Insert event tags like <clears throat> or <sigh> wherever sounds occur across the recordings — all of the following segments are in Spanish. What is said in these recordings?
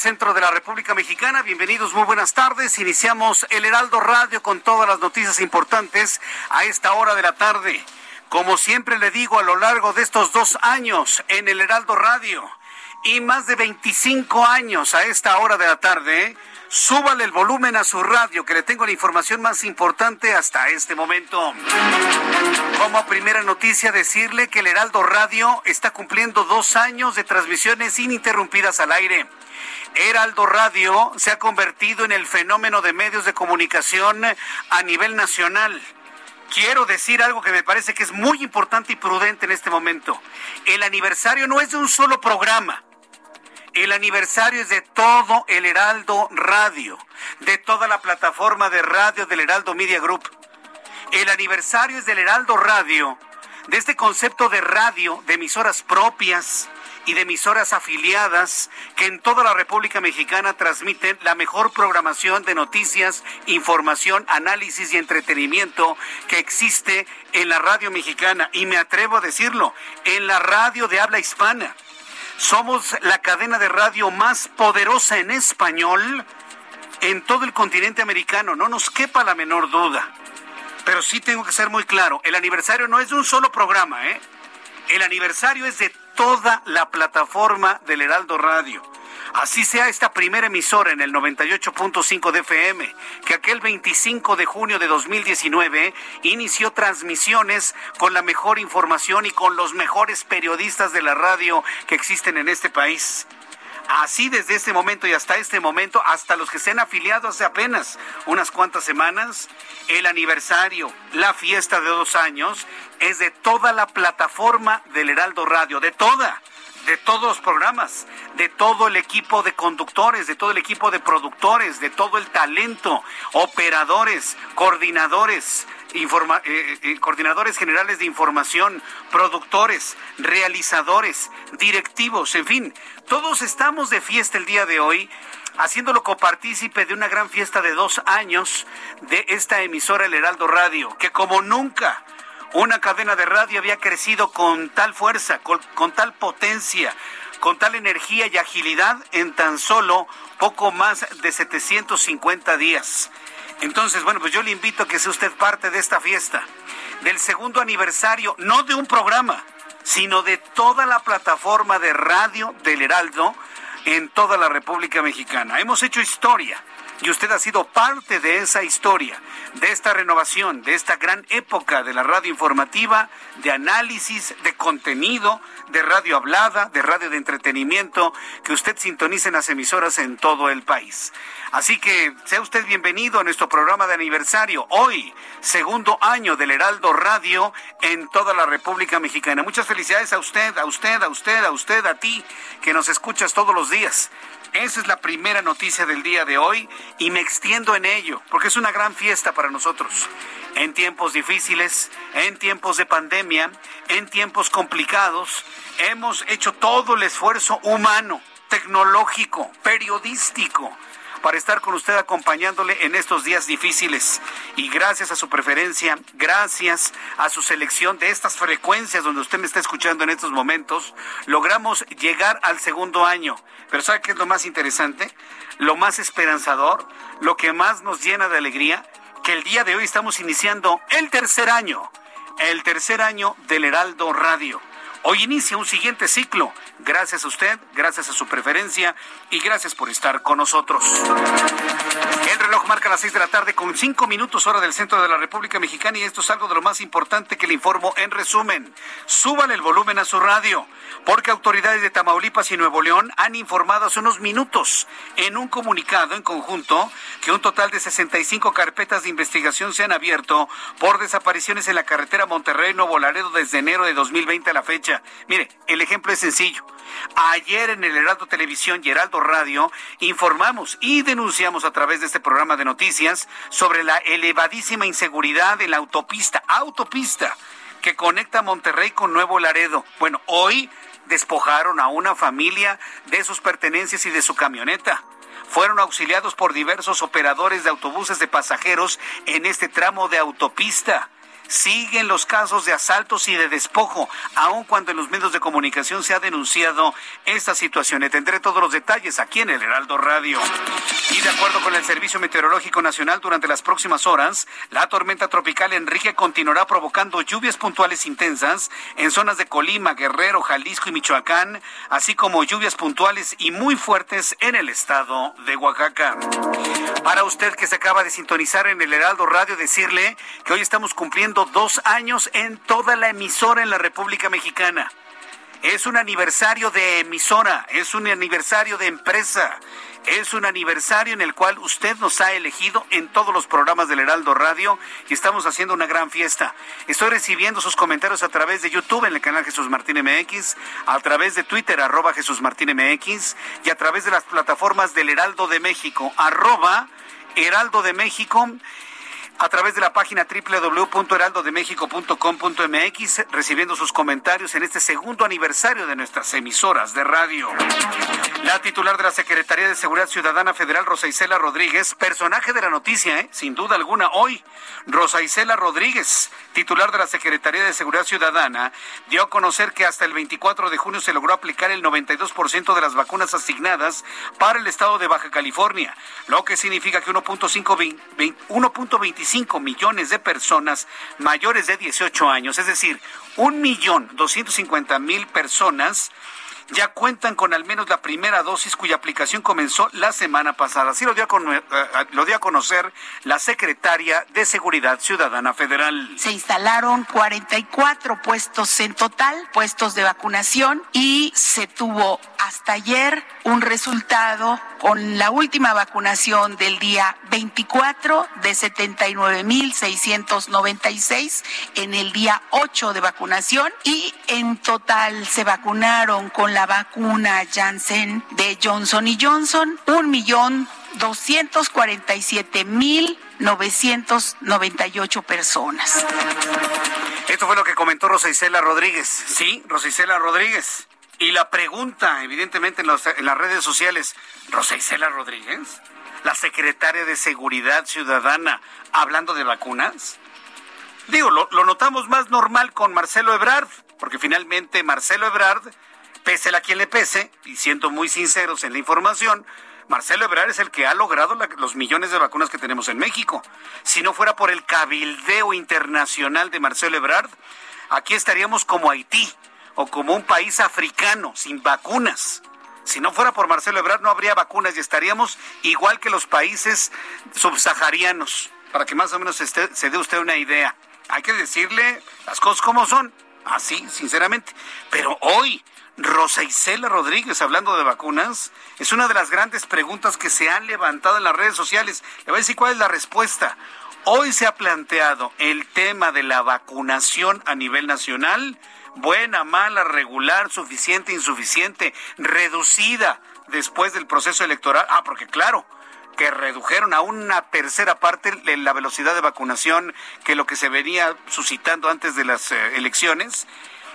Centro de la República Mexicana. Bienvenidos, muy buenas tardes. Iniciamos el Heraldo Radio con todas las noticias importantes a esta hora de la tarde. Como siempre le digo a lo largo de estos dos años en el Heraldo Radio y más de 25 años a esta hora de la tarde, súbale el volumen a su radio que le tengo la información más importante hasta este momento. Como primera noticia, decirle que el Heraldo Radio está cumpliendo dos años de transmisiones ininterrumpidas al aire. Heraldo Radio se ha convertido en el fenómeno de medios de comunicación a nivel nacional. Quiero decir algo que me parece que es muy importante y prudente en este momento. El aniversario no es de un solo programa. El aniversario es de todo el Heraldo Radio, de toda la plataforma de radio del Heraldo Media Group. El aniversario es del Heraldo Radio, de este concepto de radio, de emisoras propias y de emisoras afiliadas que en toda la República Mexicana transmiten la mejor programación de noticias, información, análisis y entretenimiento que existe en la radio mexicana. Y me atrevo a decirlo, en la radio de habla hispana. Somos la cadena de radio más poderosa en español en todo el continente americano, no nos quepa la menor duda. Pero sí tengo que ser muy claro, el aniversario no es de un solo programa, ¿eh? El aniversario es de toda la plataforma del Heraldo Radio. Así sea esta primera emisora en el 98.5 de FM, que aquel 25 de junio de 2019 inició transmisiones con la mejor información y con los mejores periodistas de la radio que existen en este país. Así desde este momento y hasta este momento, hasta los que se han afiliado hace apenas unas cuantas semanas, el aniversario, la fiesta de dos años, es de toda la plataforma del Heraldo Radio, de toda de todos los programas, de todo el equipo de conductores, de todo el equipo de productores, de todo el talento, operadores, coordinadores, informa- eh, eh, coordinadores generales de información, productores, realizadores, directivos, en fin, todos estamos de fiesta el día de hoy haciéndolo copartícipe de una gran fiesta de dos años de esta emisora El Heraldo Radio, que como nunca una cadena de radio había crecido con tal fuerza, con, tal potencia, con tal energía y agilidad en tan solo poco más de 750 días. Entonces, bueno, pues yo le invito a que sea usted parte de esta fiesta, del segundo aniversario, no de un programa, sino de toda la plataforma de radio del Heraldo en toda la República Mexicana. Hemos hecho historia y usted ha sido parte de esa historia, de esta renovación, de esta gran época de la radio informativa, de análisis, de contenido, de radio hablada, de radio de entretenimiento, que usted sintonice en las emisoras en todo el país. Así que sea usted bienvenido a nuestro programa de aniversario, hoy, segundo año del Heraldo Radio en toda la República Mexicana. Muchas felicidades a usted, a usted, a usted, a usted, a ti, que nos escuchas todos los días. Esa es la primera noticia del día de hoy y me extiendo en ello, porque es una gran fiesta para nosotros. En tiempos difíciles, en tiempos de pandemia, en tiempos complicados, hemos hecho todo el esfuerzo humano, tecnológico, periodístico, para estar con usted acompañándole en estos días difíciles. Y gracias a su preferencia, gracias a su selección de estas frecuencias donde usted me está escuchando en estos momentos, logramos llegar al segundo año. Pero ¿sabe qué es lo más interesante? Lo más esperanzador, lo que más nos llena de alegría, que el día de hoy estamos iniciando el tercer año, el tercer año del Heraldo Radio. Hoy inicia un siguiente ciclo. Gracias a usted, gracias a su preferencia y gracias por estar con nosotros. El reloj marca las seis de la tarde con cinco minutos hora del centro de la República Mexicana y esto es algo de lo más importante que le informo en resumen. Suban el volumen a su radio porque autoridades de Tamaulipas y Nuevo León han informado hace unos minutos en un comunicado en conjunto que un total de 65 carpetas de investigación se han abierto por desapariciones en la carretera Monterrey-Nuevo Laredo desde enero de 2020 a la fecha. Mire, el ejemplo es sencillo. Ayer en el Heraldo Televisión y Heraldo Radio informamos y denunciamos a través de este programa de noticias sobre la elevadísima inseguridad en la autopista, autopista que conecta Monterrey con Nuevo Laredo. Bueno, hoy despojaron a una familia de sus pertenencias y de su camioneta. Fueron auxiliados por diversos operadores de autobuses de pasajeros en este tramo de autopista siguen los casos de asaltos y de despojo, aun cuando en los medios de comunicación se ha denunciado esta situación. tendré todos los detalles aquí en el Heraldo Radio. Y de acuerdo con el Servicio Meteorológico Nacional, durante las próximas horas, la tormenta tropical Enrique continuará provocando lluvias puntuales intensas en zonas de Colima, Guerrero, Jalisco y Michoacán, así como lluvias puntuales y muy fuertes en el estado de Oaxaca. Para usted que se acaba de sintonizar en el Heraldo Radio, decirle que hoy estamos cumpliendo dos años en toda la emisora en la República Mexicana. Es un aniversario de emisora, es un aniversario de empresa, es un aniversario en el cual usted nos ha elegido en todos los programas del Heraldo Radio y estamos haciendo una gran fiesta. Estoy recibiendo sus comentarios a través de YouTube en el canal Jesús Martín MX, a través de Twitter arroba Jesús Martín MX y a través de las plataformas del Heraldo de México arroba Heraldo de México a través de la página www.heraldodemexico.com.mx, recibiendo sus comentarios en este segundo aniversario de nuestras emisoras de radio. La titular de la Secretaría de Seguridad Ciudadana Federal, Rosa Isela Rodríguez, personaje de la noticia, ¿eh? sin duda alguna, hoy, Rosa Isela Rodríguez, titular de la Secretaría de Seguridad Ciudadana, dio a conocer que hasta el 24 de junio se logró aplicar el 92% de las vacunas asignadas para el estado de Baja California, lo que significa que 1.25 5 millones de personas mayores de 18 años, es decir, un millón 250 mil personas ya cuentan con al menos la primera dosis cuya aplicación comenzó la semana pasada. Así lo dio, a, eh, eh, lo dio a conocer la secretaria de Seguridad Ciudadana Federal. Se instalaron 44 puestos en total, puestos de vacunación, y se tuvo hasta ayer un resultado con la última vacunación del día 24 de 79.696 en el día 8 de vacunación y en total se vacunaron con la vacuna Janssen de Johnson y Johnson un millón doscientos cuarenta y siete mil novecientos noventa y ocho personas. Esto fue lo que comentó Rosa Isela Rodríguez. Sí, Rosa Isela Rodríguez. Y la pregunta, evidentemente, en, en las redes sociales, Rosa Isela Rodríguez, la secretaria de Seguridad Ciudadana, hablando de vacunas. Digo, lo, lo notamos más normal con Marcelo Ebrard, porque finalmente Marcelo Ebrard pese a quien le pese, y siendo muy sinceros en la información, Marcelo Ebrard es el que ha logrado los millones de vacunas que tenemos en México. Si no fuera por el cabildeo internacional de Marcelo Ebrard, aquí estaríamos como Haití o como un país africano sin vacunas. Si no fuera por Marcelo Ebrard no habría vacunas y estaríamos igual que los países subsaharianos, para que más o menos se dé usted una idea. Hay que decirle las cosas como son, así, sinceramente. Pero hoy, Rosa Isela Rodríguez, hablando de vacunas, es una de las grandes preguntas que se han levantado en las redes sociales. Le voy a decir cuál es la respuesta. Hoy se ha planteado el tema de la vacunación a nivel nacional, buena, mala, regular, suficiente, insuficiente, reducida después del proceso electoral. Ah, porque claro, que redujeron a una tercera parte la velocidad de vacunación que lo que se venía suscitando antes de las eh, elecciones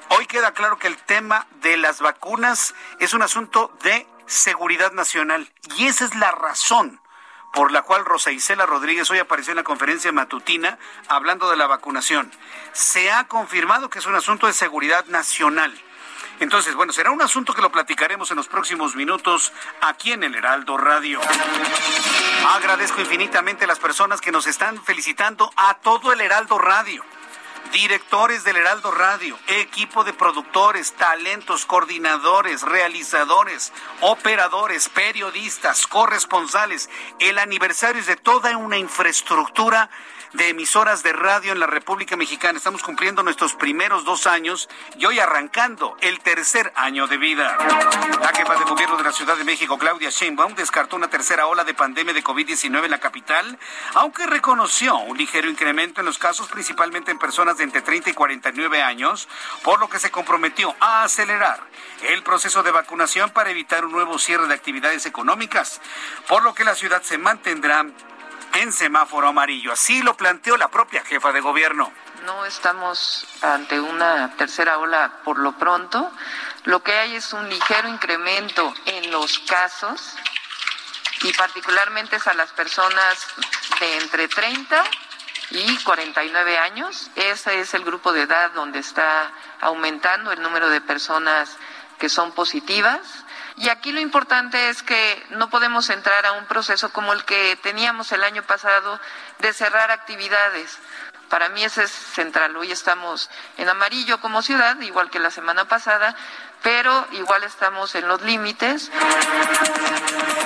Hoy queda claro que el tema de las vacunas es un asunto de seguridad nacional y esa es la razón por la cual Rosa Isela Rodríguez hoy apareció en la conferencia matutina hablando de la vacunación. Se ha confirmado que es un asunto de seguridad nacional. Entonces, bueno, será un asunto que lo platicaremos en los próximos minutos aquí en el Heraldo Radio. Agradezco infinitamente a las personas que nos están felicitando a todo el Heraldo Radio directores del Heraldo Radio, equipo de productores, talentos, coordinadores, realizadores, operadores, periodistas, corresponsales. El aniversario es de toda una infraestructura de emisoras de radio en la República Mexicana. Estamos cumpliendo nuestros primeros dos años y hoy arrancando el tercer año de vida. La jefa de gobierno de la Ciudad de México, Claudia Sheinbaum, descartó una tercera ola de pandemia de COVID-19 en la capital, aunque reconoció un ligero incremento en los casos, principalmente en personas de entre 30 y 49 años, por lo que se comprometió a acelerar el proceso de vacunación para evitar un nuevo cierre de actividades económicas, por lo que la ciudad se mantendrá en semáforo amarillo. Así lo planteó la propia jefa de gobierno. No estamos ante una tercera ola por lo pronto. Lo que hay es un ligero incremento en los casos y particularmente es a las personas de entre 30 y 49 años. Ese es el grupo de edad donde está aumentando el número de personas que son positivas y aquí lo importante es que no podemos entrar a un proceso como el que teníamos el año pasado de cerrar actividades. Para mí ese es central. Hoy estamos en amarillo como ciudad, igual que la semana pasada, pero igual estamos en los límites.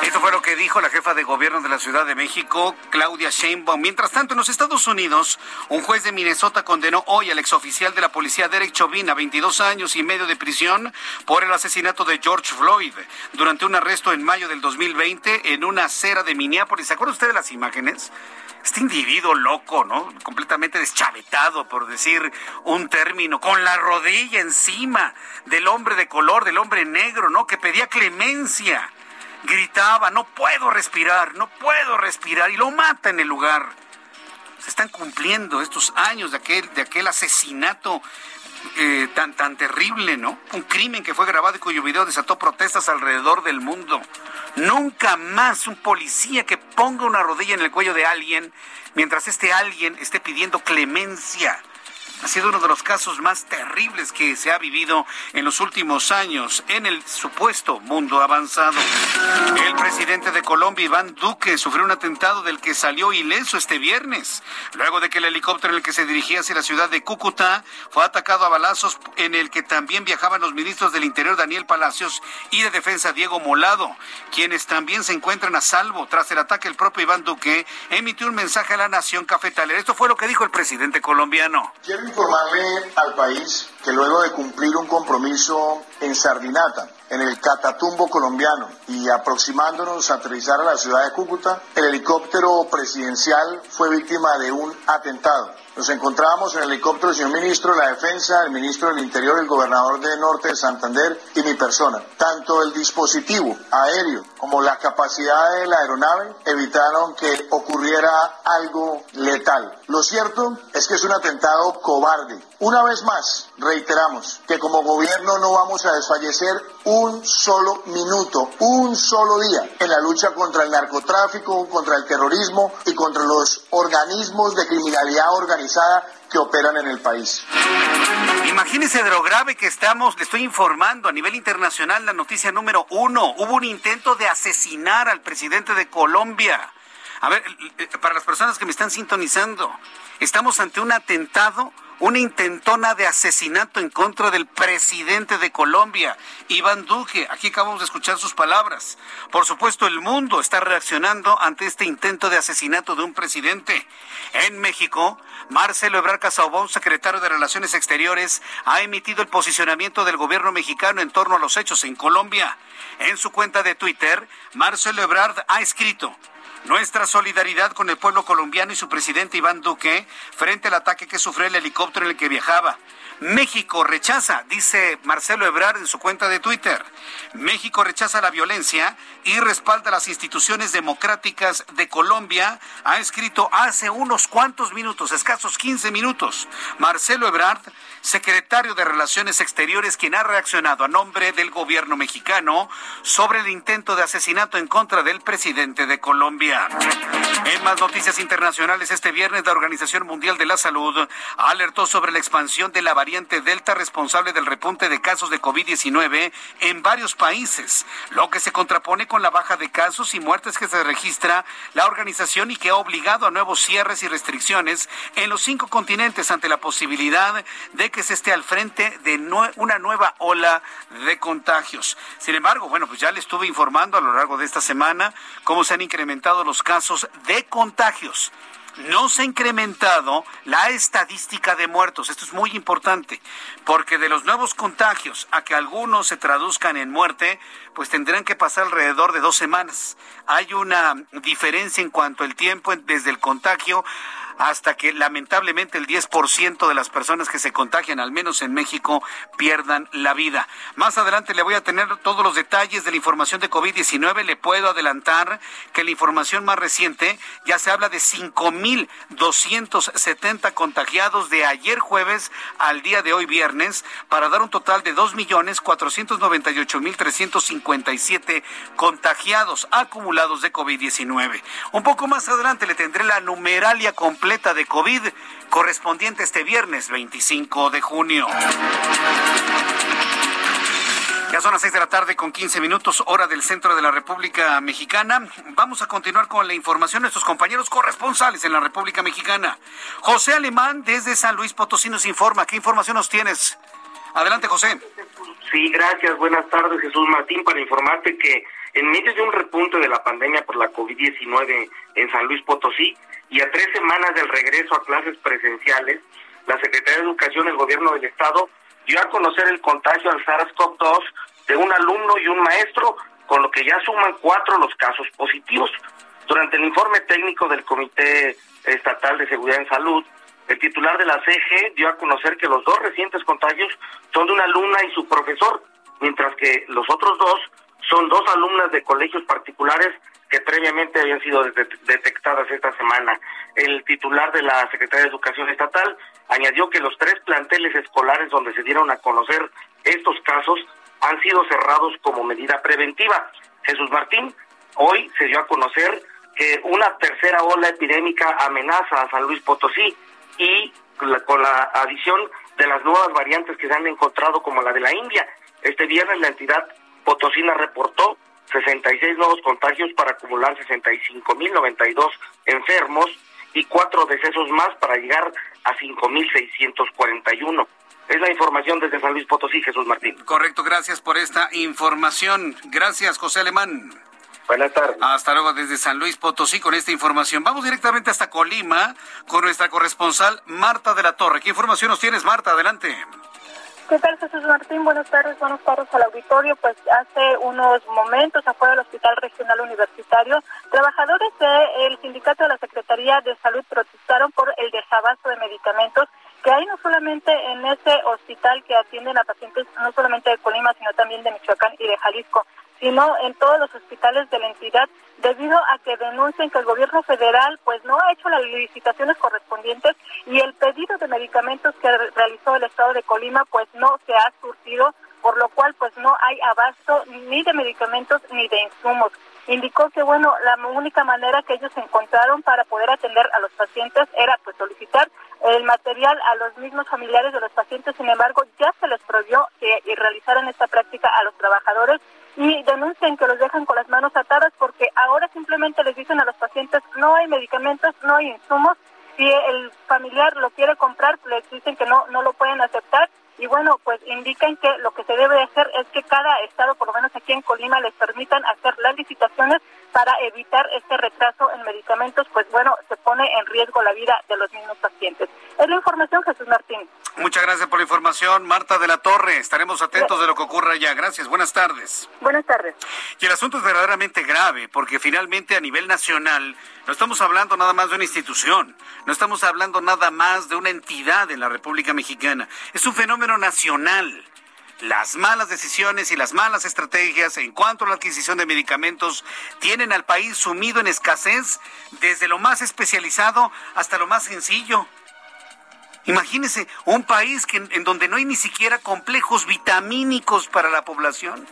Esto fue lo que dijo la jefa de gobierno de la Ciudad de México, Claudia Sheinbaum. Mientras tanto, en los Estados Unidos, un juez de Minnesota condenó hoy al exoficial de la policía Derek Chauvin a 22 años y medio de prisión por el asesinato de George Floyd durante un arresto en mayo del 2020 en una acera de Minneapolis. ¿Se acuerda usted de las imágenes? Este individuo loco, ¿no? Completamente deschavetado, por decir un término, con la rodilla encima del hombre de color, del hombre negro, ¿no? Que pedía clemencia. Gritaba, no puedo respirar, no puedo respirar, y lo mata en el lugar. Se están cumpliendo estos años de aquel, de aquel asesinato eh, tan, tan terrible, ¿no? Un crimen que fue grabado y cuyo video desató protestas alrededor del mundo. Nunca más un policía que ponga una rodilla en el cuello de alguien mientras este alguien esté pidiendo clemencia ha sido uno de los casos más terribles que se ha vivido en los últimos años en el supuesto mundo avanzado. El presidente de Colombia, Iván Duque, sufrió un atentado del que salió ileso este viernes, luego de que el helicóptero en el que se dirigía hacia la ciudad de Cúcuta fue atacado a balazos en el que también viajaban los ministros del Interior Daniel Palacios y de Defensa Diego Molado, quienes también se encuentran a salvo. Tras el ataque, el propio Iván Duque emitió un mensaje a la nación cafetalera. Esto fue lo que dijo el presidente colombiano informarle al país que luego de cumplir un compromiso en Sardinata, en el Catatumbo colombiano, y aproximándonos a aterrizar a la ciudad de Cúcuta, el helicóptero presidencial fue víctima de un atentado. Nos encontrábamos en el helicóptero señor ministro de la Defensa, el ministro del Interior, el gobernador de Norte de Santander y mi persona. Tanto el dispositivo aéreo como la capacidad de la aeronave evitaron que ocurriera algo letal. Lo cierto es que es un atentado cobarde. Una vez más, reiteramos que como gobierno no vamos a desfallecer un solo minuto, un solo día en la lucha contra el narcotráfico, contra el terrorismo y contra los organismos de criminalidad organizada que operan en el país. Imagínese de lo grave que estamos, le estoy informando a nivel internacional la noticia número uno. Hubo un intento de asesinar al presidente de Colombia. A ver, eh, para las personas que me están sintonizando, estamos ante un atentado una intentona de asesinato en contra del presidente de Colombia, Iván Duque. Aquí acabamos de escuchar sus palabras. Por supuesto, el mundo está reaccionando ante este intento de asesinato de un presidente. En México, Marcelo Ebrard Casaubon, secretario de Relaciones Exteriores, ha emitido el posicionamiento del gobierno mexicano en torno a los hechos en Colombia. En su cuenta de Twitter, Marcelo Ebrard ha escrito nuestra solidaridad con el pueblo colombiano y su presidente Iván Duque frente al ataque que sufrió el helicóptero en el que viajaba. México rechaza, dice Marcelo Ebrard en su cuenta de Twitter, México rechaza la violencia y respalda las instituciones democráticas de Colombia, ha escrito hace unos cuantos minutos, escasos 15 minutos. Marcelo Ebrard secretario de Relaciones Exteriores, quien ha reaccionado a nombre del gobierno mexicano sobre el intento de asesinato en contra del presidente de Colombia. En más noticias internacionales, este viernes la Organización Mundial de la Salud alertó sobre la expansión de la variante Delta responsable del repunte de casos de COVID-19 en varios países, lo que se contrapone con la baja de casos y muertes que se registra la organización y que ha obligado a nuevos cierres y restricciones en los cinco continentes ante la posibilidad de que se esté al frente de una nueva ola de contagios. Sin embargo, bueno, pues ya le estuve informando a lo largo de esta semana cómo se han incrementado los casos de contagios no se ha incrementado la estadística de muertos. Esto es muy importante, porque de los nuevos contagios a que algunos se traduzcan en muerte, pues tendrán que pasar alrededor de dos semanas. Hay una diferencia en cuanto al tiempo desde el contagio hasta que lamentablemente el 10% de las personas que se contagian, al menos en México, pierdan la vida. Más adelante le voy a tener todos los detalles de la información de COVID-19. Le puedo adelantar que la información más reciente ya se habla de 5.270 contagiados de ayer jueves al día de hoy viernes, para dar un total de 2.498.357 contagiados acumulados de COVID-19. Un poco más adelante le tendré la numeralia completa de COVID correspondiente este viernes 25 de junio. Ya son las seis de la tarde con 15 minutos, hora del centro de la República Mexicana. Vamos a continuar con la información de nuestros compañeros corresponsales en la República Mexicana. José Alemán, desde San Luis Potosí, nos informa. ¿Qué información nos tienes? Adelante, José. Sí, gracias. Buenas tardes, Jesús Martín, para informarte que en medio de un repunte de la pandemia por la COVID-19 en San Luis Potosí, y a tres semanas del regreso a clases presenciales, la Secretaría de Educación del Gobierno del Estado dio a conocer el contagio al SARS-CoV-2 de un alumno y un maestro, con lo que ya suman cuatro los casos positivos. Durante el informe técnico del Comité Estatal de Seguridad en Salud, el titular de la CG dio a conocer que los dos recientes contagios son de una alumna y su profesor, mientras que los otros dos son dos alumnas de colegios particulares que previamente habían sido detectadas esta semana. El titular de la Secretaría de Educación Estatal añadió que los tres planteles escolares donde se dieron a conocer estos casos han sido cerrados como medida preventiva. Jesús Martín, hoy se dio a conocer que una tercera ola epidémica amenaza a San Luis Potosí y con la adición de las nuevas variantes que se han encontrado como la de la India. Este viernes la entidad potosina reportó 66 nuevos contagios para acumular 65.092 enfermos y cuatro decesos más para llegar a 5.641. Es la información desde San Luis Potosí, Jesús Martín. Correcto, gracias por esta información. Gracias, José Alemán. Buenas tardes. Hasta luego desde San Luis Potosí con esta información. Vamos directamente hasta Colima con nuestra corresponsal Marta de la Torre. ¿Qué información nos tienes, Marta? Adelante. ¿Qué tal, Jesús Martín? Buenas tardes, buenas tardes al auditorio. Pues hace unos momentos afuera del Hospital Regional Universitario, trabajadores del Sindicato de la Secretaría de Salud protestaron por el desabasto de medicamentos que hay no solamente en ese hospital que atienden a pacientes no solamente de Colima, sino también de Michoacán y de Jalisco, sino en todos los hospitales de la entidad, debido a que denuncian que el gobierno federal pues no ha hecho las licitaciones correspondientes y el pedido de medicamentos que realizó el estado de Colima pues no se ha surtido, por lo cual pues no hay abasto ni de medicamentos ni de insumos. Indicó que bueno, la única manera que ellos encontraron para poder atender a los pacientes era pues solicitar el material a los mismos familiares de los pacientes, sin embargo, ya se les prohibió que realizaran esta práctica a los trabajadores y denuncian que los dejan con las manos atadas porque ahora simplemente les dicen a los pacientes no hay medicamentos, no hay insumos, si el familiar lo quiere comprar, les dicen que no, no lo pueden aceptar y bueno, pues indican que lo que se debe hacer es que cada estado, por lo menos aquí en Colima, les permitan hacer las licitaciones para evitar este retraso en medicamentos, pues bueno, se pone en riesgo la vida de los mismos pacientes. Es la información, Jesús Martín. Muchas gracias por la información, Marta de la Torre. Estaremos atentos de lo que ocurra allá. Gracias, buenas tardes. Buenas tardes. Y el asunto es verdaderamente grave, porque finalmente a nivel nacional no estamos hablando nada más de una institución, no estamos hablando nada más de una entidad en la República Mexicana. Es un fenómeno nacional las malas decisiones y las malas estrategias en cuanto a la adquisición de medicamentos tienen al país sumido en escasez desde lo más especializado hasta lo más sencillo. Imagínese un país en donde no hay ni siquiera complejos vitamínicos para la población.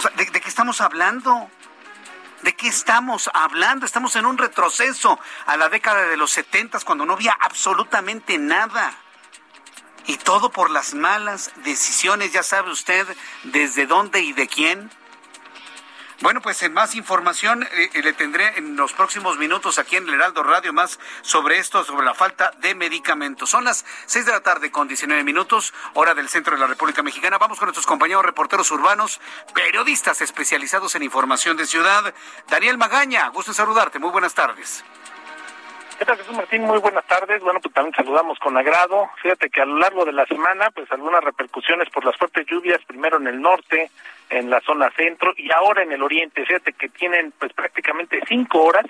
Sea, ¿de, qué estamos hablando? ¿De qué estamos hablando? Estamos en un retroceso a la década de los 70 cuando no había absolutamente nada. Y todo por las malas decisiones, ya sabe usted desde dónde y de quién. Bueno, pues en más información eh, eh, le tendré en los próximos minutos aquí en el Heraldo Radio más sobre esto, sobre la falta de medicamentos. Son las 6 de la tarde con 19 minutos, hora del centro de la República Mexicana. Vamos con nuestros compañeros reporteros urbanos, periodistas especializados en información de ciudad. Daniel Magaña, gusto en saludarte. Muy buenas tardes. ¿Qué Jesús Martín? Muy buenas tardes. Bueno, pues también saludamos con agrado. Fíjate que a lo largo de la semana, pues algunas repercusiones por las fuertes lluvias, primero en el norte, en la zona centro y ahora en el oriente. Fíjate que tienen pues prácticamente cinco horas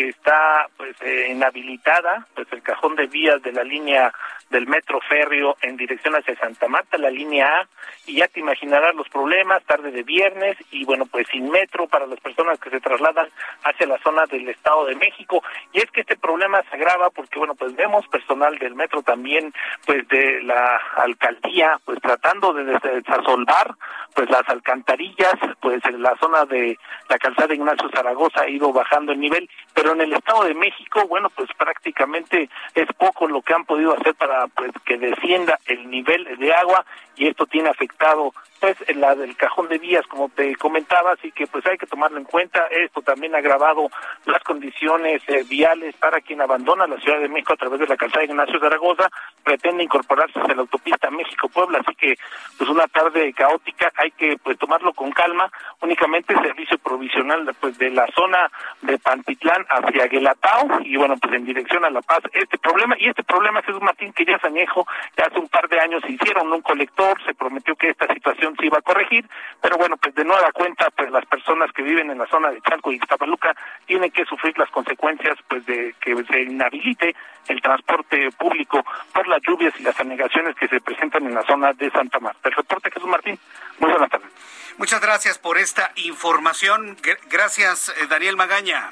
que está pues eh, inhabilitada pues el cajón de vías de la línea del metro férreo en dirección hacia Santa Marta, la línea A, y ya te imaginarás los problemas, tarde de viernes, y bueno, pues sin metro para las personas que se trasladan hacia la zona del Estado de México. Y es que este problema se agrava porque, bueno, pues vemos personal del metro también, pues de la alcaldía, pues tratando de desasolvar, pues las alcantarillas, pues en la zona de la calzada Ignacio Zaragoza ha ido bajando el nivel, pero en el Estado de México, bueno, pues prácticamente es poco lo que han podido hacer para pues que descienda el nivel de agua y esto tiene afectado pues la del cajón de vías como te comentaba así que pues hay que tomarlo en cuenta. Esto también ha agravado las condiciones eh, viales para quien abandona la Ciudad de México a través de la calzada Ignacio Zaragoza pretende incorporarse a la autopista México Puebla así que pues una tarde caótica hay que pues tomarlo con calma. Únicamente servicio provisional pues de la zona de Pantitlán hacia Guelatao y bueno pues en dirección a La Paz este problema y este problema es Martín que ya es añejo ya hace un par de años se hicieron un colector se prometió que esta situación se iba a corregir, pero bueno, pues de nueva cuenta, pues las personas que viven en la zona de Chalco y Ixtapaluca tienen que sufrir las consecuencias pues de que se inhabilite el transporte público por las lluvias y las anegaciones que se presentan en la zona de Santa Marta. El reporte Jesús Martín, muy buenas tardes. Muchas gracias por esta información. Gracias, eh, Daniel Magaña.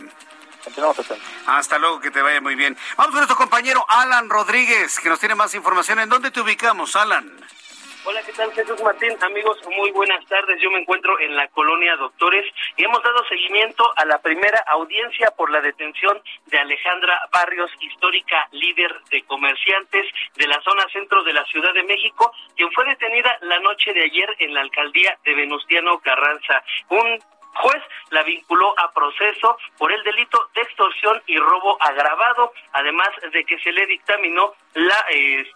Hasta luego, que te vaya muy bien. Vamos con nuestro compañero Alan Rodríguez, que nos tiene más información. ¿En dónde te ubicamos, Alan? Hola, ¿qué tal? Jesús Martín. Amigos, muy buenas tardes. Yo me encuentro en la colonia Doctores y hemos dado seguimiento a la primera audiencia por la detención de Alejandra Barrios, histórica líder de comerciantes de la zona centro de la Ciudad de México, quien fue detenida la noche de ayer en la alcaldía de Venustiano Carranza. Un juez la vinculó a proceso por el delito de extorsión y robo agravado, además de que se le dictaminó la eh,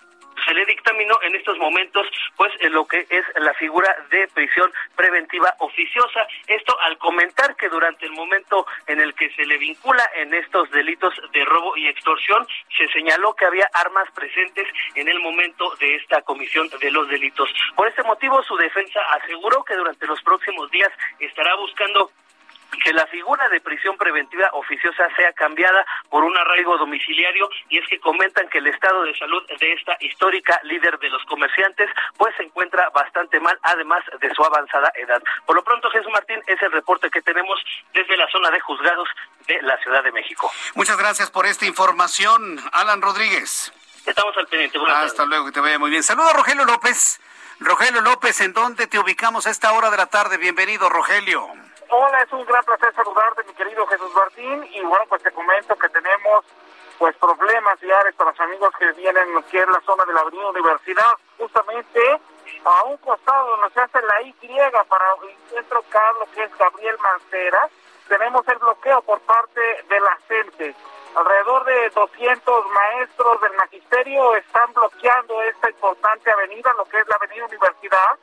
se le dictaminó en estos momentos pues lo que es la figura de prisión preventiva oficiosa. Esto al comentar que durante el momento en el que se le vincula en estos delitos de robo y extorsión, se señaló que había armas presentes en el momento de esta comisión de los delitos. Por este motivo, su defensa aseguró que durante los próximos días estará buscando que la figura de prisión preventiva oficiosa sea cambiada por un arraigo domiciliario y es que comentan que el estado de salud de esta histórica líder de los comerciantes pues se encuentra bastante mal además de su avanzada edad. Por lo pronto Jesús Martín es el reporte que tenemos desde la zona de juzgados de la Ciudad de México. Muchas gracias por esta información, Alan Rodríguez. Estamos al pendiente. Hasta luego, que te vaya muy bien. Saludos Rogelio López. Rogelio López, ¿en dónde te ubicamos a esta hora de la tarde? Bienvenido, Rogelio. Hola, es un gran placer saludarte, mi querido Jesús Martín. Y bueno, pues te comento que tenemos pues problemas viales para los amigos que vienen aquí en la zona de la Avenida Universidad, justamente a un costado donde se hace la Y para el centro Carlos, que es Gabriel Mancera, tenemos el bloqueo por parte de la gente. Alrededor de 200 maestros del magisterio están bloqueando esta importante avenida, lo que es la avenida Universidad.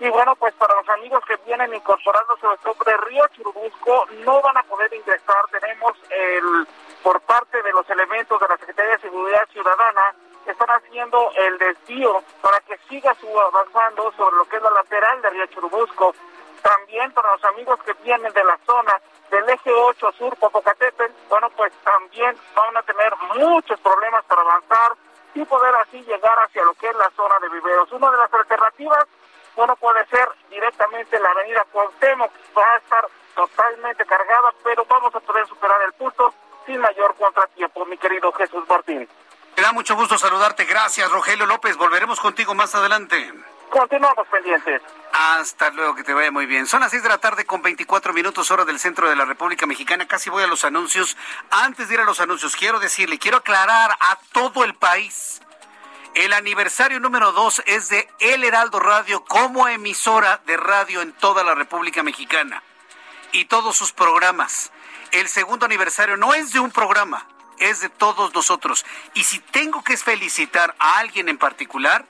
Y bueno, pues para los amigos que vienen incorporando sobre todo de Río Churubusco, no van a poder ingresar. Tenemos el por parte de los elementos de la Secretaría de Seguridad Ciudadana, están haciendo el desvío para que siga su avanzando sobre lo que es la lateral de Río Churubusco. También para los amigos que vienen de la zona del eje 8 sur Popocatépetl, bueno, pues también van a tener muchos problemas para avanzar y poder así llegar hacia lo que es la zona de viveros. Una de las alternativas, bueno, puede ser directamente la avenida Cuauhtémoc, va a estar totalmente cargada, pero vamos a poder superar el punto sin mayor contratiempo, mi querido Jesús Martín. Me da mucho gusto saludarte. Gracias, Rogelio López. Volveremos contigo más adelante. Continuamos pendientes. Hasta luego, que te vaya muy bien. Son las 6 de la tarde con 24 minutos hora del centro de la República Mexicana. Casi voy a los anuncios. Antes de ir a los anuncios, quiero decirle, quiero aclarar a todo el país. El aniversario número 2 es de El Heraldo Radio como emisora de radio en toda la República Mexicana y todos sus programas. El segundo aniversario no es de un programa, es de todos nosotros. Y si tengo que felicitar a alguien en particular,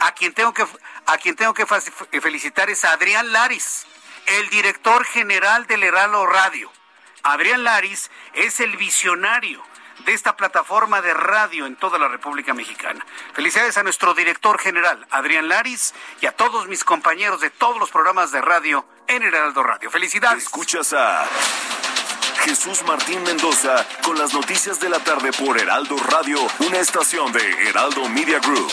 a quien tengo que, a quien tengo que felicitar es a Adrián Laris, el director general del Heraldo Radio. Adrián Laris es el visionario de esta plataforma de radio en toda la República Mexicana. Felicidades a nuestro director general, Adrián Laris, y a todos mis compañeros de todos los programas de radio en Heraldo Radio. Felicidades. Escuchas a Jesús Martín Mendoza con las noticias de la tarde por Heraldo Radio, una estación de Heraldo Media Group.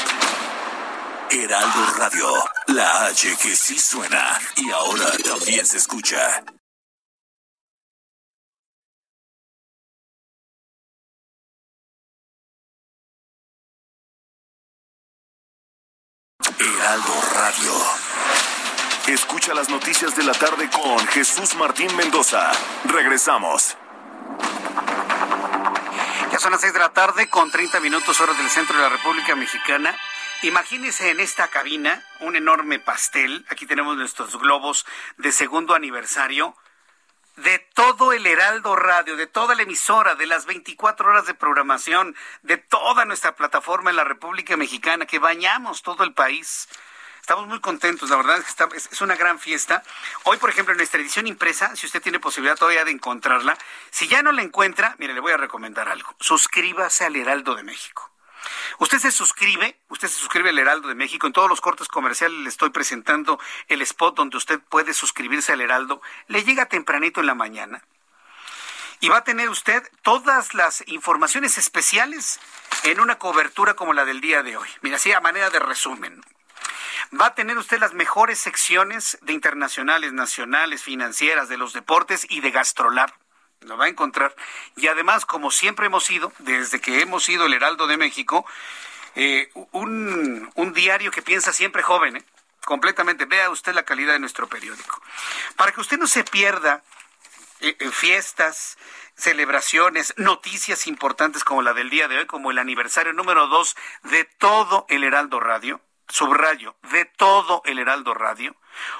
Heraldo Radio, la H que sí suena y ahora también se escucha. Heraldo Radio. Escucha las noticias de la tarde con Jesús Martín Mendoza. Regresamos. Ya son las 6 de la tarde con 30 minutos hora del centro de la República Mexicana. Imagínense en esta cabina un enorme pastel. Aquí tenemos nuestros globos de segundo aniversario de todo el Heraldo Radio, de toda la emisora, de las 24 horas de programación, de toda nuestra plataforma en la República Mexicana, que bañamos todo el país. Estamos muy contentos, la verdad es que es una gran fiesta. Hoy, por ejemplo, en nuestra edición impresa, si usted tiene posibilidad todavía de encontrarla, si ya no la encuentra, mire, le voy a recomendar algo. Suscríbase al Heraldo de México. Usted se suscribe, usted se suscribe al Heraldo de México. En todos los cortes comerciales le estoy presentando el spot donde usted puede suscribirse al Heraldo. Le llega tempranito en la mañana. Y va a tener usted todas las informaciones especiales en una cobertura como la del día de hoy. Mira, así a manera de resumen. Va a tener usted las mejores secciones de internacionales, nacionales, financieras, de los deportes y de gastrolab lo va a encontrar. Y además, como siempre hemos sido, desde que hemos sido el Heraldo de México, eh, un, un, diario que piensa siempre joven, ¿eh? completamente. Vea usted la calidad de nuestro periódico. Para que usted no se pierda eh, fiestas, celebraciones, noticias importantes como la del día de hoy, como el aniversario número dos de todo el Heraldo Radio, subrayo, de todo el Heraldo Radio.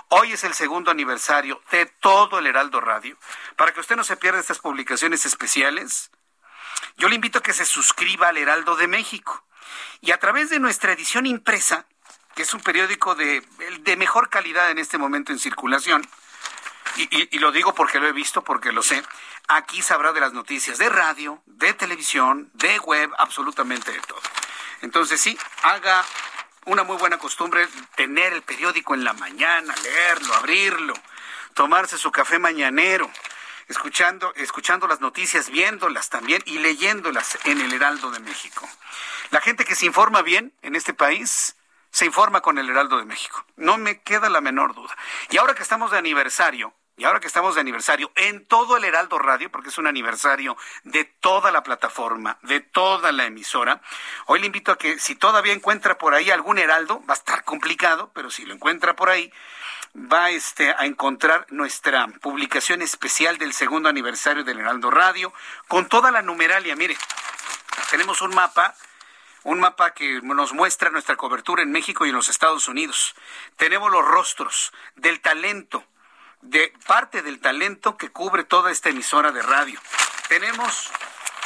Hoy es el segundo aniversario de todo el Heraldo Radio. Para que usted no se pierda estas publicaciones especiales, yo le invito a que se suscriba al Heraldo de México. Y a través de nuestra edición impresa, que es un periódico de, de mejor calidad en este momento en circulación, y, y, lo digo porque lo he visto, porque lo sé, aquí sabrá de las noticias de radio, de televisión, de web, absolutamente de todo. Entonces sí, haga una muy buena costumbre tener el periódico en la mañana, leerlo, abrirlo, tomarse su café mañanero, escuchando, escuchando las noticias, viéndolas también y leyéndolas en el Heraldo de México. La gente que se informa bien en este país se informa con el Heraldo de México. No me queda la menor duda. Y ahora que estamos de aniversario, y ahora que estamos de aniversario en todo el Heraldo Radio, porque es un aniversario de toda la plataforma, de toda la emisora, hoy le invito a que si todavía encuentra por ahí algún Heraldo, va a estar complicado, pero si lo encuentra por ahí, va este, a encontrar nuestra publicación especial del segundo aniversario del Heraldo Radio, con toda la numeralia. Mire, tenemos un mapa un mapa que nos muestra nuestra cobertura en México y en los Estados Unidos. Tenemos los rostros del talento, de parte del talento que cubre toda esta emisora de radio. Tenemos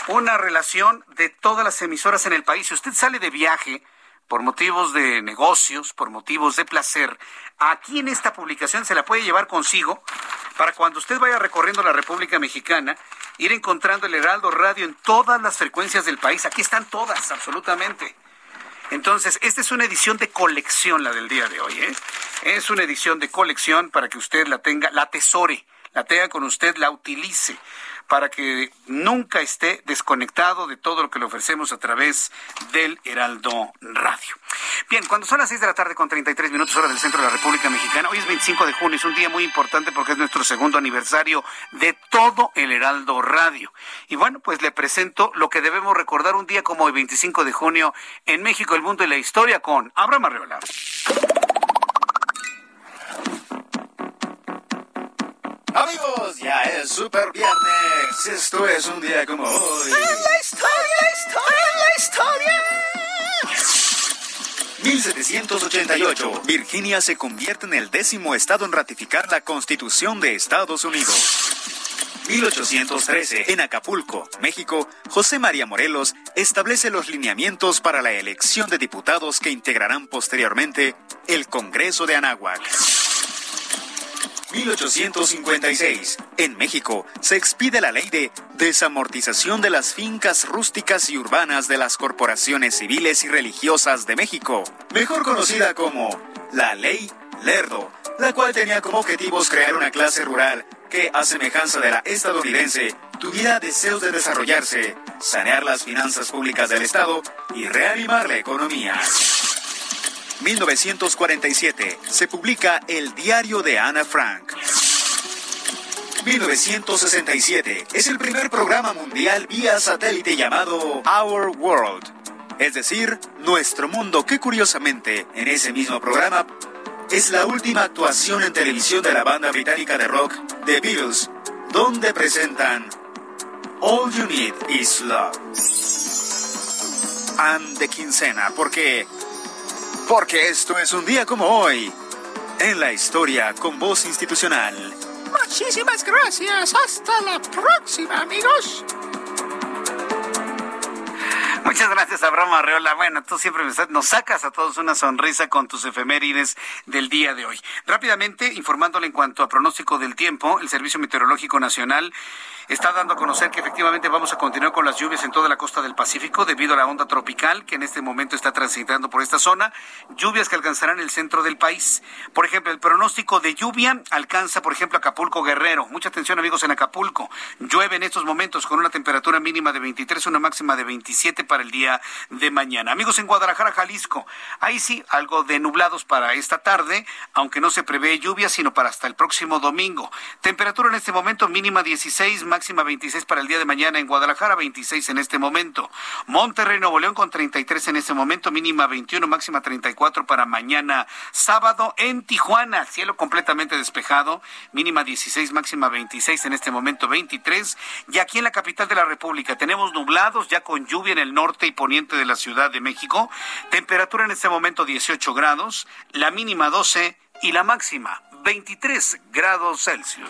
una relación de todas las emisoras en el país. Si usted sale de viaje por motivos de negocios, por motivos de placer, aquí en esta publicación se la puede llevar consigo para cuando usted vaya recorriendo la República Mexicana, ir encontrando el Heraldo Radio en todas las frecuencias del país. Aquí están todas, absolutamente. Entonces, esta es una edición de colección, la del día de hoy. ¿eh? Es una edición de colección para que usted la tenga, la atesore, la tenga con usted, la utilice para que nunca esté desconectado de todo lo que le ofrecemos a través del Heraldo Radio. Bien, cuando son las 6 de la tarde con 33 minutos hora del centro de la República Mexicana, hoy es 25 de junio, es un día muy importante porque es nuestro segundo aniversario de todo el Heraldo Radio. Y bueno, pues le presento lo que debemos recordar un día como hoy, 25 de junio, en México, el mundo y la historia con Abraham Arreola. Amigos, ya es super viernes. Esto es un día como hoy. ¡En la historia, historia, la historia! 1788. Virginia se convierte en el décimo estado en ratificar la Constitución de Estados Unidos. 1813. En Acapulco, México, José María Morelos establece los lineamientos para la elección de diputados que integrarán posteriormente el Congreso de Anáhuac. 1856. En México se expide la ley de desamortización de las fincas rústicas y urbanas de las corporaciones civiles y religiosas de México, mejor conocida como la Ley Lerdo, la cual tenía como objetivos crear una clase rural que, a semejanza de la estadounidense, tuviera deseos de desarrollarse, sanear las finanzas públicas del Estado y reanimar la economía. 1947 se publica El diario de Ana Frank. 1967 es el primer programa mundial vía satélite llamado Our World, es decir, Nuestro Mundo, que curiosamente en ese mismo programa es la última actuación en televisión de la banda británica de rock The Beatles, donde presentan All You Need Is Love. And de quincena, porque porque esto es un día como hoy. En la historia con voz institucional. Muchísimas gracias. Hasta la próxima, amigos. Muchas gracias, Abraham Arreola. Bueno, tú siempre nos sacas a todos una sonrisa con tus efemérides del día de hoy. Rápidamente, informándole en cuanto a pronóstico del tiempo, el Servicio Meteorológico Nacional está dando a conocer que efectivamente vamos a continuar con las lluvias en toda la costa del Pacífico debido a la onda tropical que en este momento está transitando por esta zona, lluvias que alcanzarán el centro del país. Por ejemplo, el pronóstico de lluvia alcanza, por ejemplo, Acapulco Guerrero. Mucha atención, amigos, en Acapulco. Llueve en estos momentos con una temperatura mínima de 23, una máxima de 27 para el día de mañana. Amigos, en Guadalajara, Jalisco, ahí sí, algo de nublados para esta tarde, aunque no se prevé lluvia, sino para hasta el próximo domingo. Temperatura en este momento mínima 16, máxima 26 para el día de mañana en Guadalajara, 26 en este momento. Monterrey, Nuevo León con 33 en este momento, mínima 21, máxima 34 para mañana sábado. En Tijuana, cielo completamente despejado, mínima 16, máxima 26 en este momento 23. Y aquí en la capital de la República tenemos nublados ya con lluvia en el norte y poniente de la Ciudad de México. Temperatura en este momento 18 grados, la mínima 12 y la máxima 23 grados Celsius.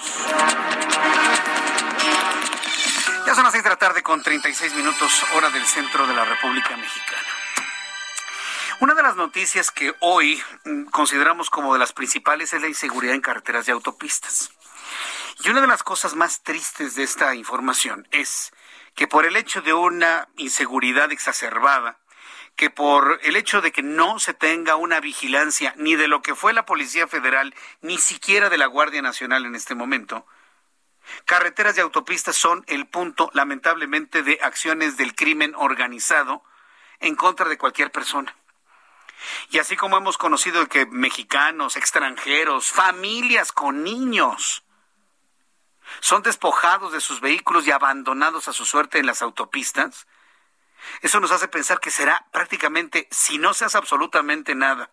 Ya son las 6 de la tarde con 36 minutos hora del centro de la República Mexicana. Una de las noticias que hoy mm, consideramos como de las principales es la inseguridad en carreteras y autopistas. Y una de las cosas más tristes de esta información es que por el hecho de una inseguridad exacerbada, que por el hecho de que no se tenga una vigilancia ni de lo que fue la Policía Federal, ni siquiera de la Guardia Nacional en este momento, carreteras y autopistas son el punto, lamentablemente, de acciones del crimen organizado en contra de cualquier persona. Y así como hemos conocido que mexicanos, extranjeros, familias con niños, son despojados de sus vehículos y abandonados a su suerte en las autopistas, eso nos hace pensar que será prácticamente, si no se hace absolutamente nada,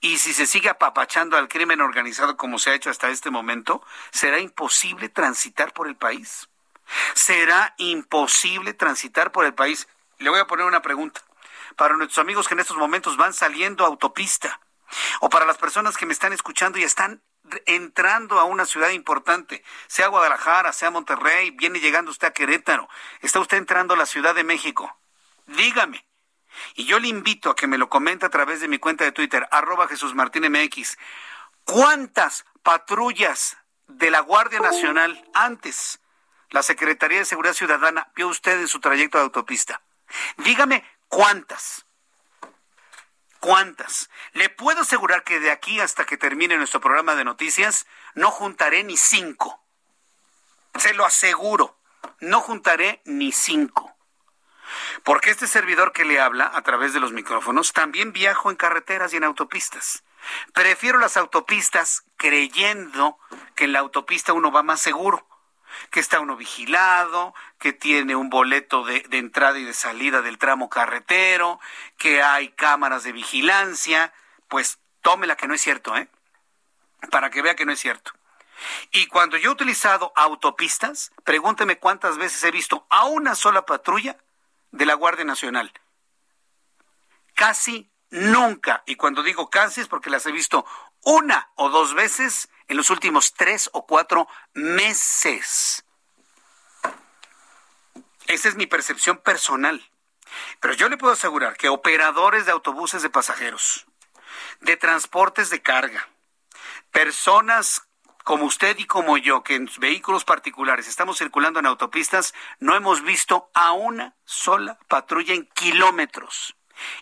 y si se sigue apapachando al crimen organizado como se ha hecho hasta este momento, será imposible transitar por el país. Será imposible transitar por el país. Le voy a poner una pregunta. Para nuestros amigos que en estos momentos van saliendo a autopista, o para las personas que me están escuchando y están entrando a una ciudad importante, sea Guadalajara, sea Monterrey, viene llegando usted a Querétaro, está usted entrando a la Ciudad de México. Dígame. Y yo le invito a que me lo comente a través de mi cuenta de Twitter, arroba Jesús Martín MX. ¿Cuántas patrullas de la Guardia Nacional antes la Secretaría de Seguridad Ciudadana vio usted en su trayecto de autopista? Dígame cuántas. ¿Cuántas? Le puedo asegurar que de aquí hasta que termine nuestro programa de noticias no juntaré ni cinco. Se lo aseguro, no juntaré ni cinco. Porque este servidor que le habla a través de los micrófonos también viajo en carreteras y en autopistas. Prefiero las autopistas creyendo que en la autopista uno va más seguro que está uno vigilado, que tiene un boleto de, entrada y de salida del tramo carretero, que hay cámaras de vigilancia, pues tómela que no es cierto, ¿eh? Para que vea que no es cierto. Y cuando yo he utilizado autopistas, pregúnteme cuántas veces he visto a una sola patrulla de la Guardia Nacional. Casi nunca. Y cuando digo casi es porque las he visto una o dos veces en los últimos tres o cuatro meses. Esa es mi percepción personal. Pero yo le puedo asegurar que operadores de autobuses de pasajeros, de transportes de carga, personas como usted y como yo, que en vehículos particulares estamos circulando en autopistas, no hemos visto a una sola patrulla en kilómetros.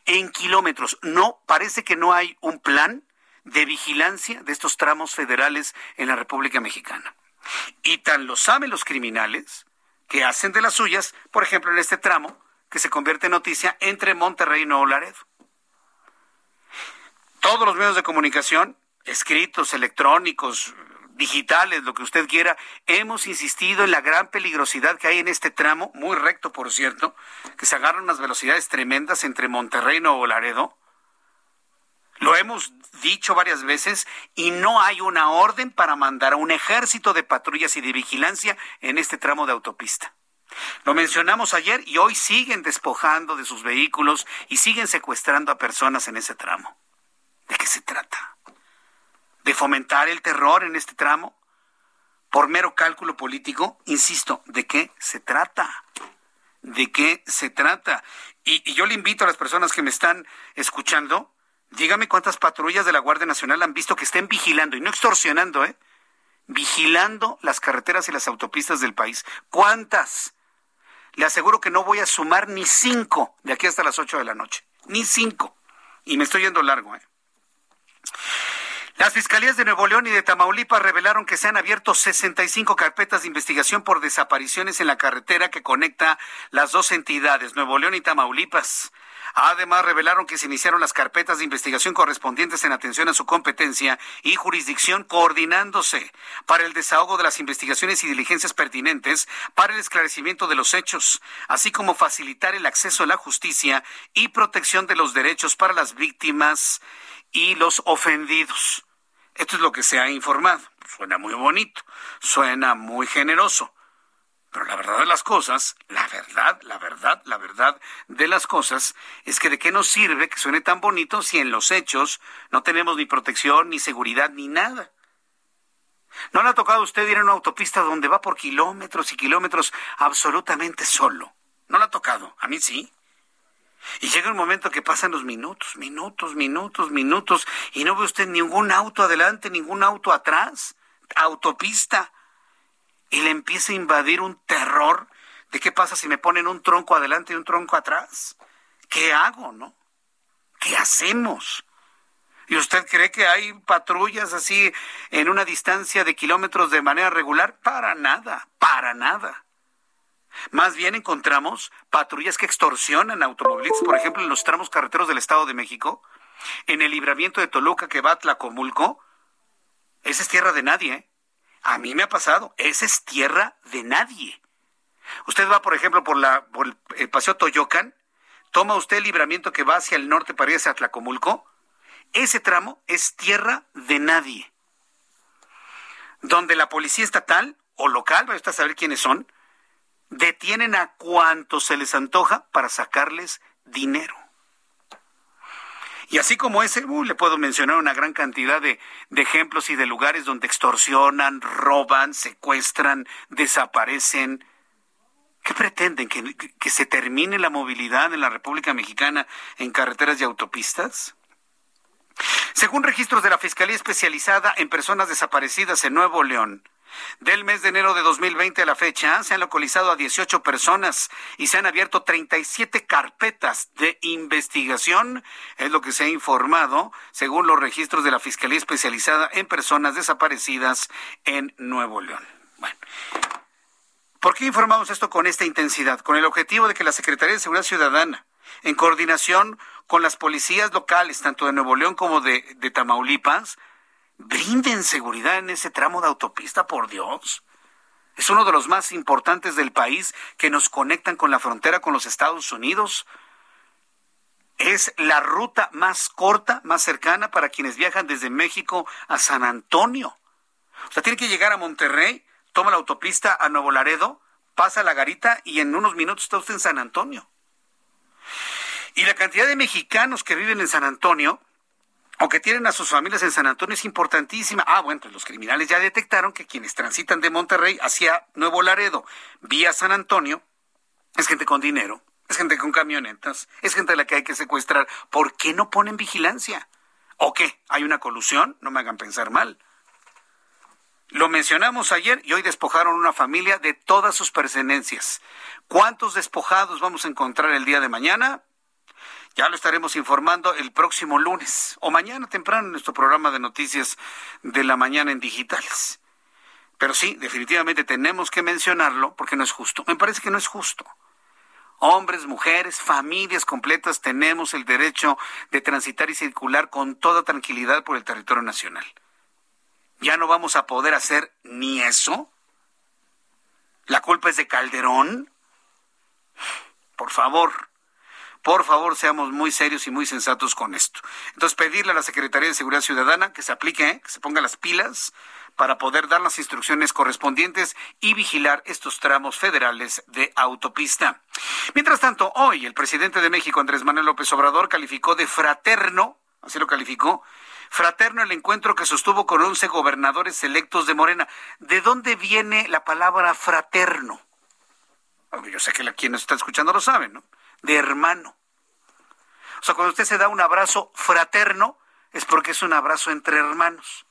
En kilómetros. No, parece que no hay un plan de vigilancia de estos tramos federales en la República Mexicana. Y tan lo saben los criminales que hacen de las suyas, por ejemplo, en este tramo que se convierte en noticia entre Monterrey y Nuevo Laredo. Todos los medios de comunicación, escritos, electrónicos, digitales, lo que usted quiera, hemos insistido en la gran peligrosidad que hay en este tramo, muy recto por cierto, que se agarran unas velocidades tremendas entre Monterrey y Laredo, lo hemos dicho varias veces y no hay una orden para mandar a un ejército de patrullas y de vigilancia en este tramo de autopista. Lo mencionamos ayer y hoy siguen despojando de sus vehículos y siguen secuestrando a personas en ese tramo. ¿De qué se trata? ¿De fomentar el terror en este tramo? ¿Por mero cálculo político? Insisto, ¿de qué se trata? ¿De qué se trata? Y, yo le invito a las personas que me están escuchando Dígame cuántas patrullas de la Guardia Nacional han visto que estén vigilando, y no extorsionando, ¿eh? Vigilando las carreteras y las autopistas del país. ¿Cuántas? Le aseguro que no voy a sumar ni cinco de aquí hasta las ocho de la noche. Ni cinco. Y me estoy yendo largo, ¿eh? Las fiscalías de Nuevo León y de Tamaulipas revelaron que se han abierto 65 carpetas de investigación por desapariciones en la carretera que conecta las dos entidades, Nuevo León y Tamaulipas. Además, revelaron que se iniciaron las carpetas de investigación correspondientes en atención a su competencia y jurisdicción coordinándose para el desahogo de las investigaciones y diligencias pertinentes para el esclarecimiento de los hechos, así como facilitar el acceso a la justicia y protección de los derechos para las víctimas y los ofendidos. Esto es lo que se ha informado. Suena muy bonito, suena muy generoso. Pero la verdad de las cosas, la verdad, la verdad, la verdad de las cosas es que de qué nos sirve que suene tan bonito si en los hechos no tenemos ni protección, ni seguridad, ni nada. ¿No le ha tocado a usted ir a una autopista donde va por kilómetros y kilómetros absolutamente solo? ¿No le ha tocado? A mí sí. Y llega un momento que pasan los minutos, minutos, minutos, minutos, y no ve usted ningún auto adelante, ningún auto atrás. Autopista y le empieza a invadir un terror de qué pasa si me ponen un tronco adelante y un tronco atrás. ¿Qué hago, no? ¿Qué hacemos? ¿Y usted cree que hay patrullas así en una distancia de kilómetros de manera regular? Para nada, para nada. Más bien encontramos patrullas que extorsionan automovilistas, por ejemplo, en los tramos carreteros del Estado de México, en el libramiento de Toluca que va a Tlacomulco. Esa es tierra de nadie, ¿eh? A mí me ha pasado. Esa es tierra de nadie. Usted va, por ejemplo, por, el paseo Toyocan, toma usted el libramiento que va hacia el norte para ir hacia Tlacomulco. Ese tramo es tierra de nadie. Donde la policía estatal o local, vaya a saber quiénes son, detienen a cuantos se les antoja para sacarles dinero. Y así como ese, uh, le puedo mencionar una gran cantidad de, de, ejemplos y de lugares donde extorsionan, roban, secuestran, desaparecen. ¿Qué pretenden? ¿Que, ¿Que, se termine la movilidad en la República Mexicana en carreteras y autopistas? Según registros de la Fiscalía Especializada en Personas Desaparecidas en Nuevo León, del mes de enero de 2020 a la fecha, se han localizado a 18 personas y se han abierto 37 carpetas de investigación, es lo que se ha informado según los registros de la Fiscalía Especializada en Personas Desaparecidas en Nuevo León. Bueno. ¿Por qué informamos esto con esta intensidad? Con el objetivo de que la Secretaría de Seguridad Ciudadana, en coordinación con las policías locales, tanto de Nuevo León como de, de Tamaulipas, brinden seguridad en ese tramo de autopista, por Dios. Es uno de los más importantes del país que nos conectan con la frontera con los Estados Unidos. Es la ruta más corta, más cercana para quienes viajan desde México a San Antonio. O sea, tiene que llegar a Monterrey, toma la autopista a Nuevo Laredo, pasa la garita y en unos minutos está usted en San Antonio. Y la cantidad de mexicanos que viven en San Antonio o que tienen a sus familias en San Antonio es importantísima. Ah, bueno, pues los criminales ya detectaron que quienes transitan de Monterrey hacia Nuevo Laredo vía San Antonio es gente con dinero, es gente con camionetas, es gente a la que hay que secuestrar. ¿Por qué no ponen vigilancia? ¿O qué? ¿Hay una colusión? No me hagan pensar mal. Lo mencionamos ayer y hoy despojaron una familia de todas sus pertenencias. ¿Cuántos despojados vamos a encontrar el día de mañana? Ya lo estaremos informando el próximo lunes o mañana temprano en nuestro programa de noticias de la mañana en digitales. Pero sí, definitivamente tenemos que mencionarlo porque no es justo. Me parece que no es justo. Hombres, mujeres, familias completas tenemos el derecho de transitar y circular con toda tranquilidad por el territorio nacional. ¿Ya no vamos a poder hacer ni eso? ¿La culpa es de Calderón? Por favor, por favor, seamos muy serios y muy sensatos con esto. Entonces, pedirle a la Secretaría de Seguridad Ciudadana que se aplique, ¿eh? que se ponga las pilas para poder dar las instrucciones correspondientes y vigilar estos tramos federales de autopista. Mientras tanto, hoy el presidente de México, Andrés Manuel López Obrador, calificó de fraterno, así lo calificó, fraterno el encuentro que sostuvo con 11 gobernadores electos de Morena. ¿De dónde viene la palabra fraterno? Yo sé que quien nos está escuchando lo sabe, ¿no? De hermano. O sea, cuando usted se da un abrazo fraterno, es porque es un abrazo entre hermanos.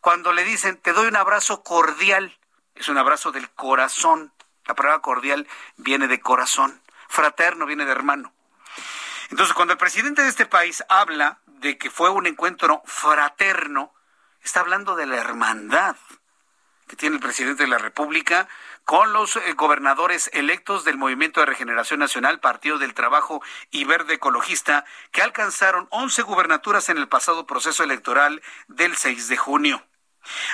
Cuando le dicen, te doy un abrazo cordial, es un abrazo del corazón. La palabra cordial viene de corazón. Fraterno viene de hermano. Entonces, cuando el presidente de este país habla de que fue un encuentro fraterno, está hablando de la hermandad que tiene el presidente de la República con los eh, gobernadores electos del Movimiento de Regeneración Nacional, Partido del Trabajo y Verde Ecologista, que alcanzaron 11 gubernaturas en el pasado proceso electoral del 6 de junio.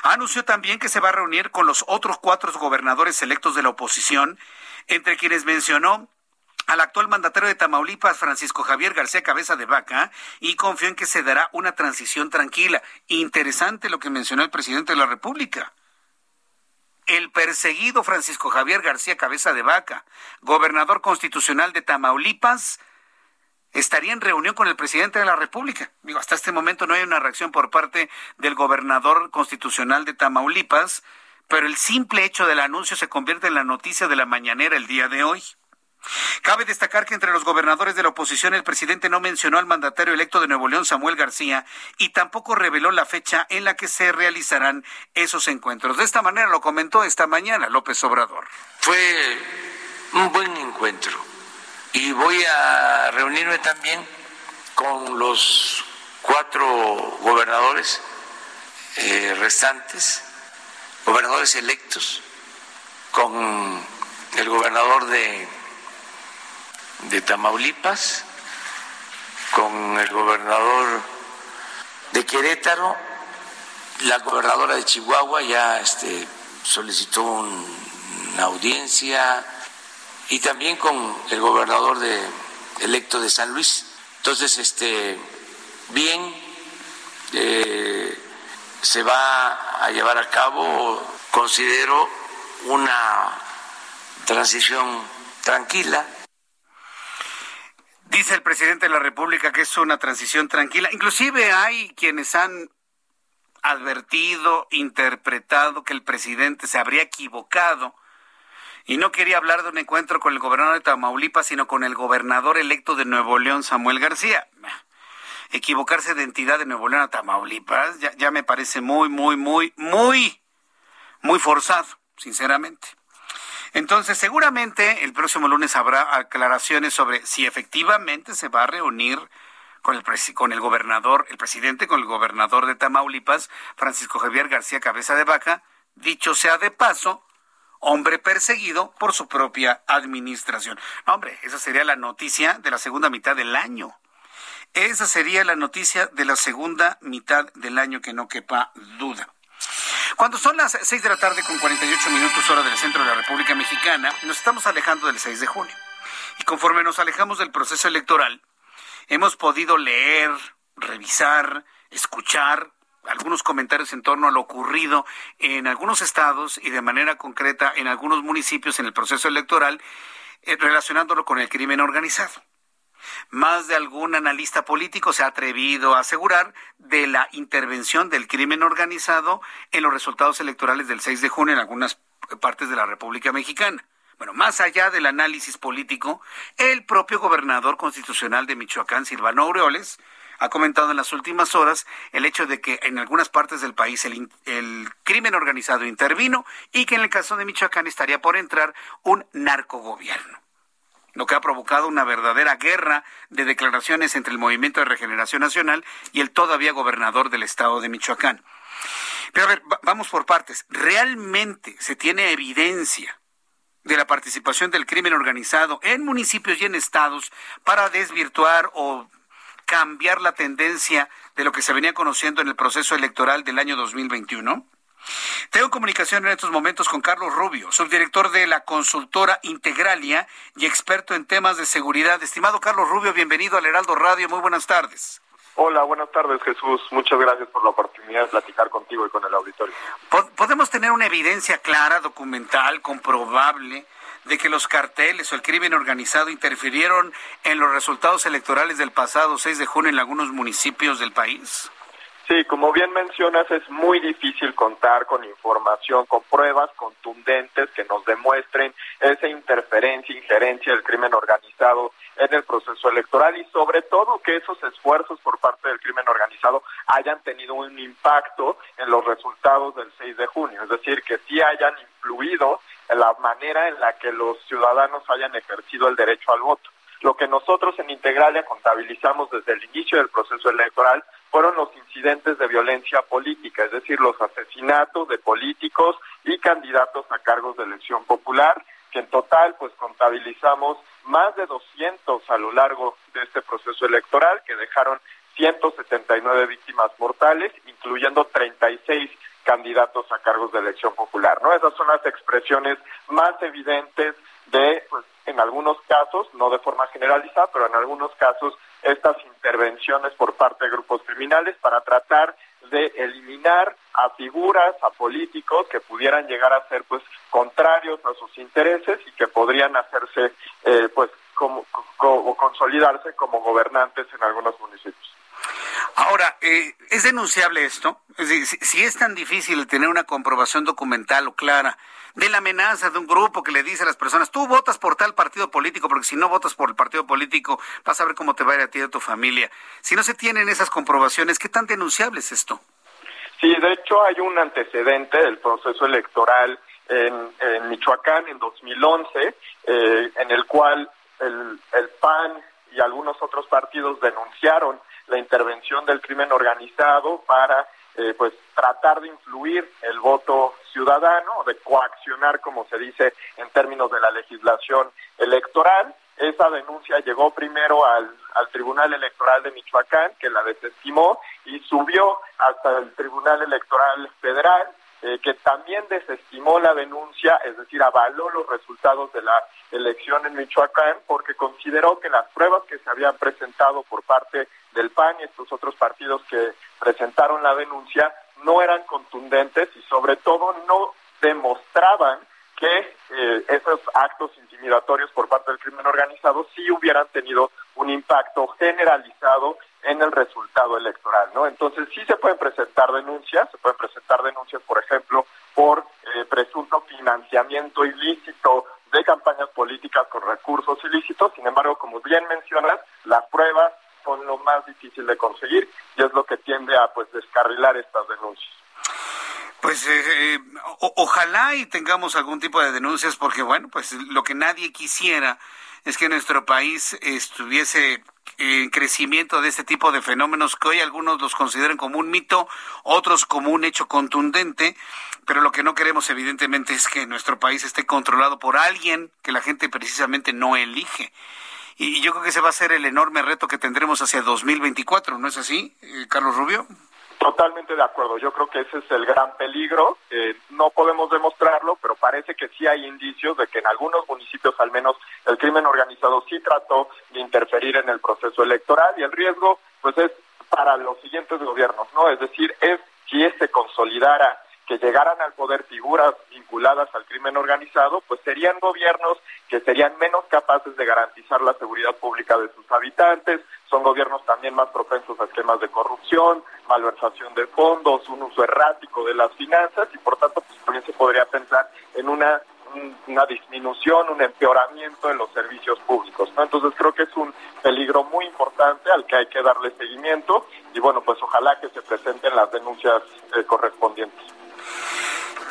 Anunció también que se va a reunir con los otros cuatro gobernadores electos de la oposición, entre quienes mencionó al actual mandatario de Tamaulipas, Francisco Javier García Cabeza de Vaca, y confió en que se dará una transición tranquila. Interesante lo que mencionó el presidente de la República el perseguido Francisco Javier García Cabeza de Vaca, gobernador constitucional de Tamaulipas, estaría en reunión con el presidente de la República. Digo, hasta este momento no hay una reacción por parte del gobernador constitucional de Tamaulipas, pero el simple hecho del anuncio se convierte en la noticia de la mañanera el día de hoy. Cabe destacar que entre los gobernadores de la oposición el presidente no mencionó al mandatario electo de Nuevo León, Samuel García, y tampoco reveló la fecha en la que se realizarán esos encuentros. De esta manera lo comentó esta mañana López Obrador. Fue un buen encuentro y voy a reunirme también con los cuatro gobernadores eh, restantes, gobernadores electos, con el gobernador de de Tamaulipas, con el gobernador de Querétaro, la gobernadora de Chihuahua ya este, solicitó una audiencia y también con el gobernador de, electo de San Luis. Entonces, este, bien, eh, se va a llevar a cabo, considero, una transición tranquila Dice el presidente de la República que es una transición tranquila. Inclusive hay quienes han advertido, interpretado que el presidente se habría equivocado y no quería hablar de un encuentro con el gobernador de Tamaulipas, sino con el gobernador electo de Nuevo León, Samuel García. Equivocarse de entidad de Nuevo León a Tamaulipas ya, ya me parece muy, muy, muy, muy, muy forzado, sinceramente. Entonces, seguramente el próximo lunes habrá aclaraciones sobre si efectivamente se va a reunir con el, con el gobernador, el presidente con el gobernador de Tamaulipas, Francisco Javier García Cabeza de Vaca, dicho sea de paso, hombre perseguido por su propia administración. hombre, esa sería la noticia de la segunda mitad del año. Esa sería la noticia de la segunda mitad del año que no quepa duda. Cuando son las 6 de la tarde con 48 minutos hora del centro de la República Mexicana, nos estamos alejando del 6 de junio. Y conforme nos alejamos del proceso electoral, hemos podido leer, revisar, escuchar algunos comentarios en torno a lo ocurrido en algunos estados y de manera concreta en algunos municipios en el proceso electoral, eh, relacionándolo con el crimen organizado. Más de algún analista político se ha atrevido a asegurar de la intervención del crimen organizado en los resultados electorales del 6 de junio en algunas partes de la República Mexicana. Bueno, más allá del análisis político, el propio gobernador constitucional de Michoacán, Silvano Aureoles, ha comentado en las últimas horas el hecho de que en algunas partes del país el, el, crimen organizado intervino y que en el caso de Michoacán estaría por entrar un narcogobierno lo que ha provocado una verdadera guerra de declaraciones entre el Movimiento de Regeneración Nacional y el todavía gobernador del estado de Michoacán. Pero a ver, vamos por partes. ¿Realmente se tiene evidencia de la participación del crimen organizado en municipios y en estados para desvirtuar o cambiar la tendencia de lo que se venía conociendo en el proceso electoral del año 2021? Tengo comunicación en estos momentos con Carlos Rubio, subdirector de la consultora Integralia y experto en temas de seguridad. Estimado Carlos Rubio, bienvenido al Heraldo Radio. Muy buenas tardes. Hola, buenas tardes Jesús. Muchas gracias por la oportunidad de platicar contigo y con el auditorio. ¿Podemos tener una evidencia clara, documental, comprobable, de que los carteles o el crimen organizado interfirieron en los resultados electorales del pasado 6 de junio en algunos municipios del país? Sí, como bien mencionas, es muy difícil contar con información, con pruebas contundentes que nos demuestren esa interferencia, injerencia del crimen organizado en el proceso electoral y sobre todo que esos esfuerzos por parte del crimen organizado hayan tenido un impacto en los resultados del 6 de junio, es decir, que sí hayan influido en la manera en la que los ciudadanos hayan ejercido el derecho al voto. Lo que nosotros en Integralia contabilizamos desde el inicio del proceso electoral fueron los incidentes de violencia política, es decir, los asesinatos de políticos y candidatos a cargos de elección popular, que en total pues contabilizamos más de 200 a lo largo de este proceso electoral, que dejaron 179 víctimas mortales, incluyendo 36 candidatos a cargos de elección popular, ¿no? Esas son las expresiones más evidentes de, pues, en algunos casos, no de forma generalizada, pero en algunos casos, estas intervenciones por parte de grupos criminales para tratar de eliminar a figuras, a políticos que pudieran llegar a ser, pues, contrarios a sus intereses y que podrían hacerse, eh, pues, como, consolidarse como gobernantes en algunos municipios. Ahora, eh, ¿es denunciable esto? Si, es tan difícil tener una comprobación documental o clara de la amenaza de un grupo que le dice a las personas, tú votas por tal partido político, porque si no votas por el partido político, vas a ver cómo te va a ir a ti y a tu familia. Si no se tienen esas comprobaciones, ¿qué tan denunciable es esto? Sí, de hecho hay un antecedente del proceso electoral en, Michoacán en 2011, eh, en el cual el, el PAN y algunos otros partidos denunciaron la intervención del crimen organizado para eh, pues tratar de influir el voto ciudadano, de coaccionar, como se dice en términos de la legislación electoral. Esa denuncia llegó primero al, al Tribunal Electoral de Michoacán, que la desestimó, y subió hasta el Tribunal Electoral Federal, eh, que también desestimó la denuncia, es decir, avaló los resultados de la elección en Michoacán porque consideró que las pruebas que se habían presentado por parte del PAN y estos otros partidos que presentaron la denuncia no eran contundentes y sobre todo no demostraban que eh, esos actos intimidatorios por parte del crimen organizado sí hubieran tenido un impacto generalizado en el resultado electoral, ¿no? Entonces sí se pueden presentar denuncias, se pueden presentar denuncias, por ejemplo, por eh, presunto financiamiento ilícito de campañas políticas con recursos ilícitos. Sin embargo, como bien mencionas, las pruebas son lo más difícil de conseguir y es lo que tiende a pues descarrilar estas denuncias. Pues eh, eh, ojalá y tengamos algún tipo de denuncias porque bueno, pues lo que nadie quisiera es que nuestro país estuviese en crecimiento de este tipo de fenómenos que hoy algunos los consideran como un mito, otros como un hecho contundente, pero lo que no queremos evidentemente es que nuestro país esté controlado por alguien que la gente precisamente no elige. Y yo creo que ese va a ser el enorme reto que tendremos hacia 2024, ¿no es así, eh, Carlos Rubio? Totalmente de acuerdo. Yo creo que ese es el gran peligro. Eh, no podemos demostrarlo, pero parece que sí hay indicios de que en algunos municipios, al menos, el crimen organizado sí trató de interferir en el proceso electoral y el riesgo, pues, es para los siguientes gobiernos, ¿no? Es decir, es si este consolidara que llegaran al poder figuras vinculadas al crimen organizado, pues serían gobiernos que serían menos capaces de garantizar la seguridad pública de sus habitantes, son gobiernos también más propensos a esquemas de corrupción, malversación de fondos, un uso errático de las finanzas y por tanto pues también se podría pensar en una una disminución, un empeoramiento en los servicios públicos. Entonces creo que es un peligro muy importante al que hay que darle seguimiento y bueno, pues ojalá que se presenten las denuncias eh, correspondientes.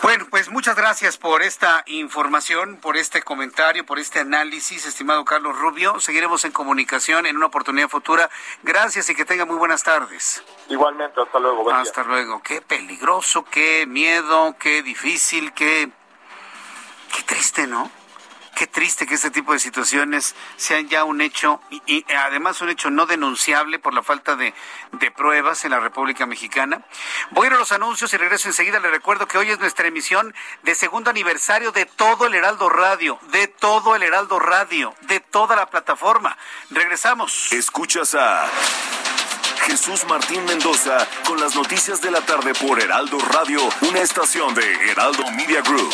Bueno, pues muchas gracias por esta información, por este comentario, por este análisis, estimado Carlos Rubio. Seguiremos en comunicación en una oportunidad futura. Gracias y que tenga muy buenas tardes. Igualmente, hasta luego. hasta luego. Qué peligroso, qué miedo, qué difícil, qué, qué triste, ¿no? Qué triste que este tipo de situaciones sean ya un hecho y, además un hecho no denunciable por la falta de, de, pruebas en la República Mexicana. Voy a ir a los anuncios y regreso enseguida. Le recuerdo que hoy es nuestra emisión de segundo aniversario de todo el Heraldo Radio, de todo el Heraldo Radio, de toda la plataforma. Regresamos. Escuchas a Jesús Martín Mendoza con las noticias de la tarde por Heraldo Radio, una estación de Heraldo Media Group.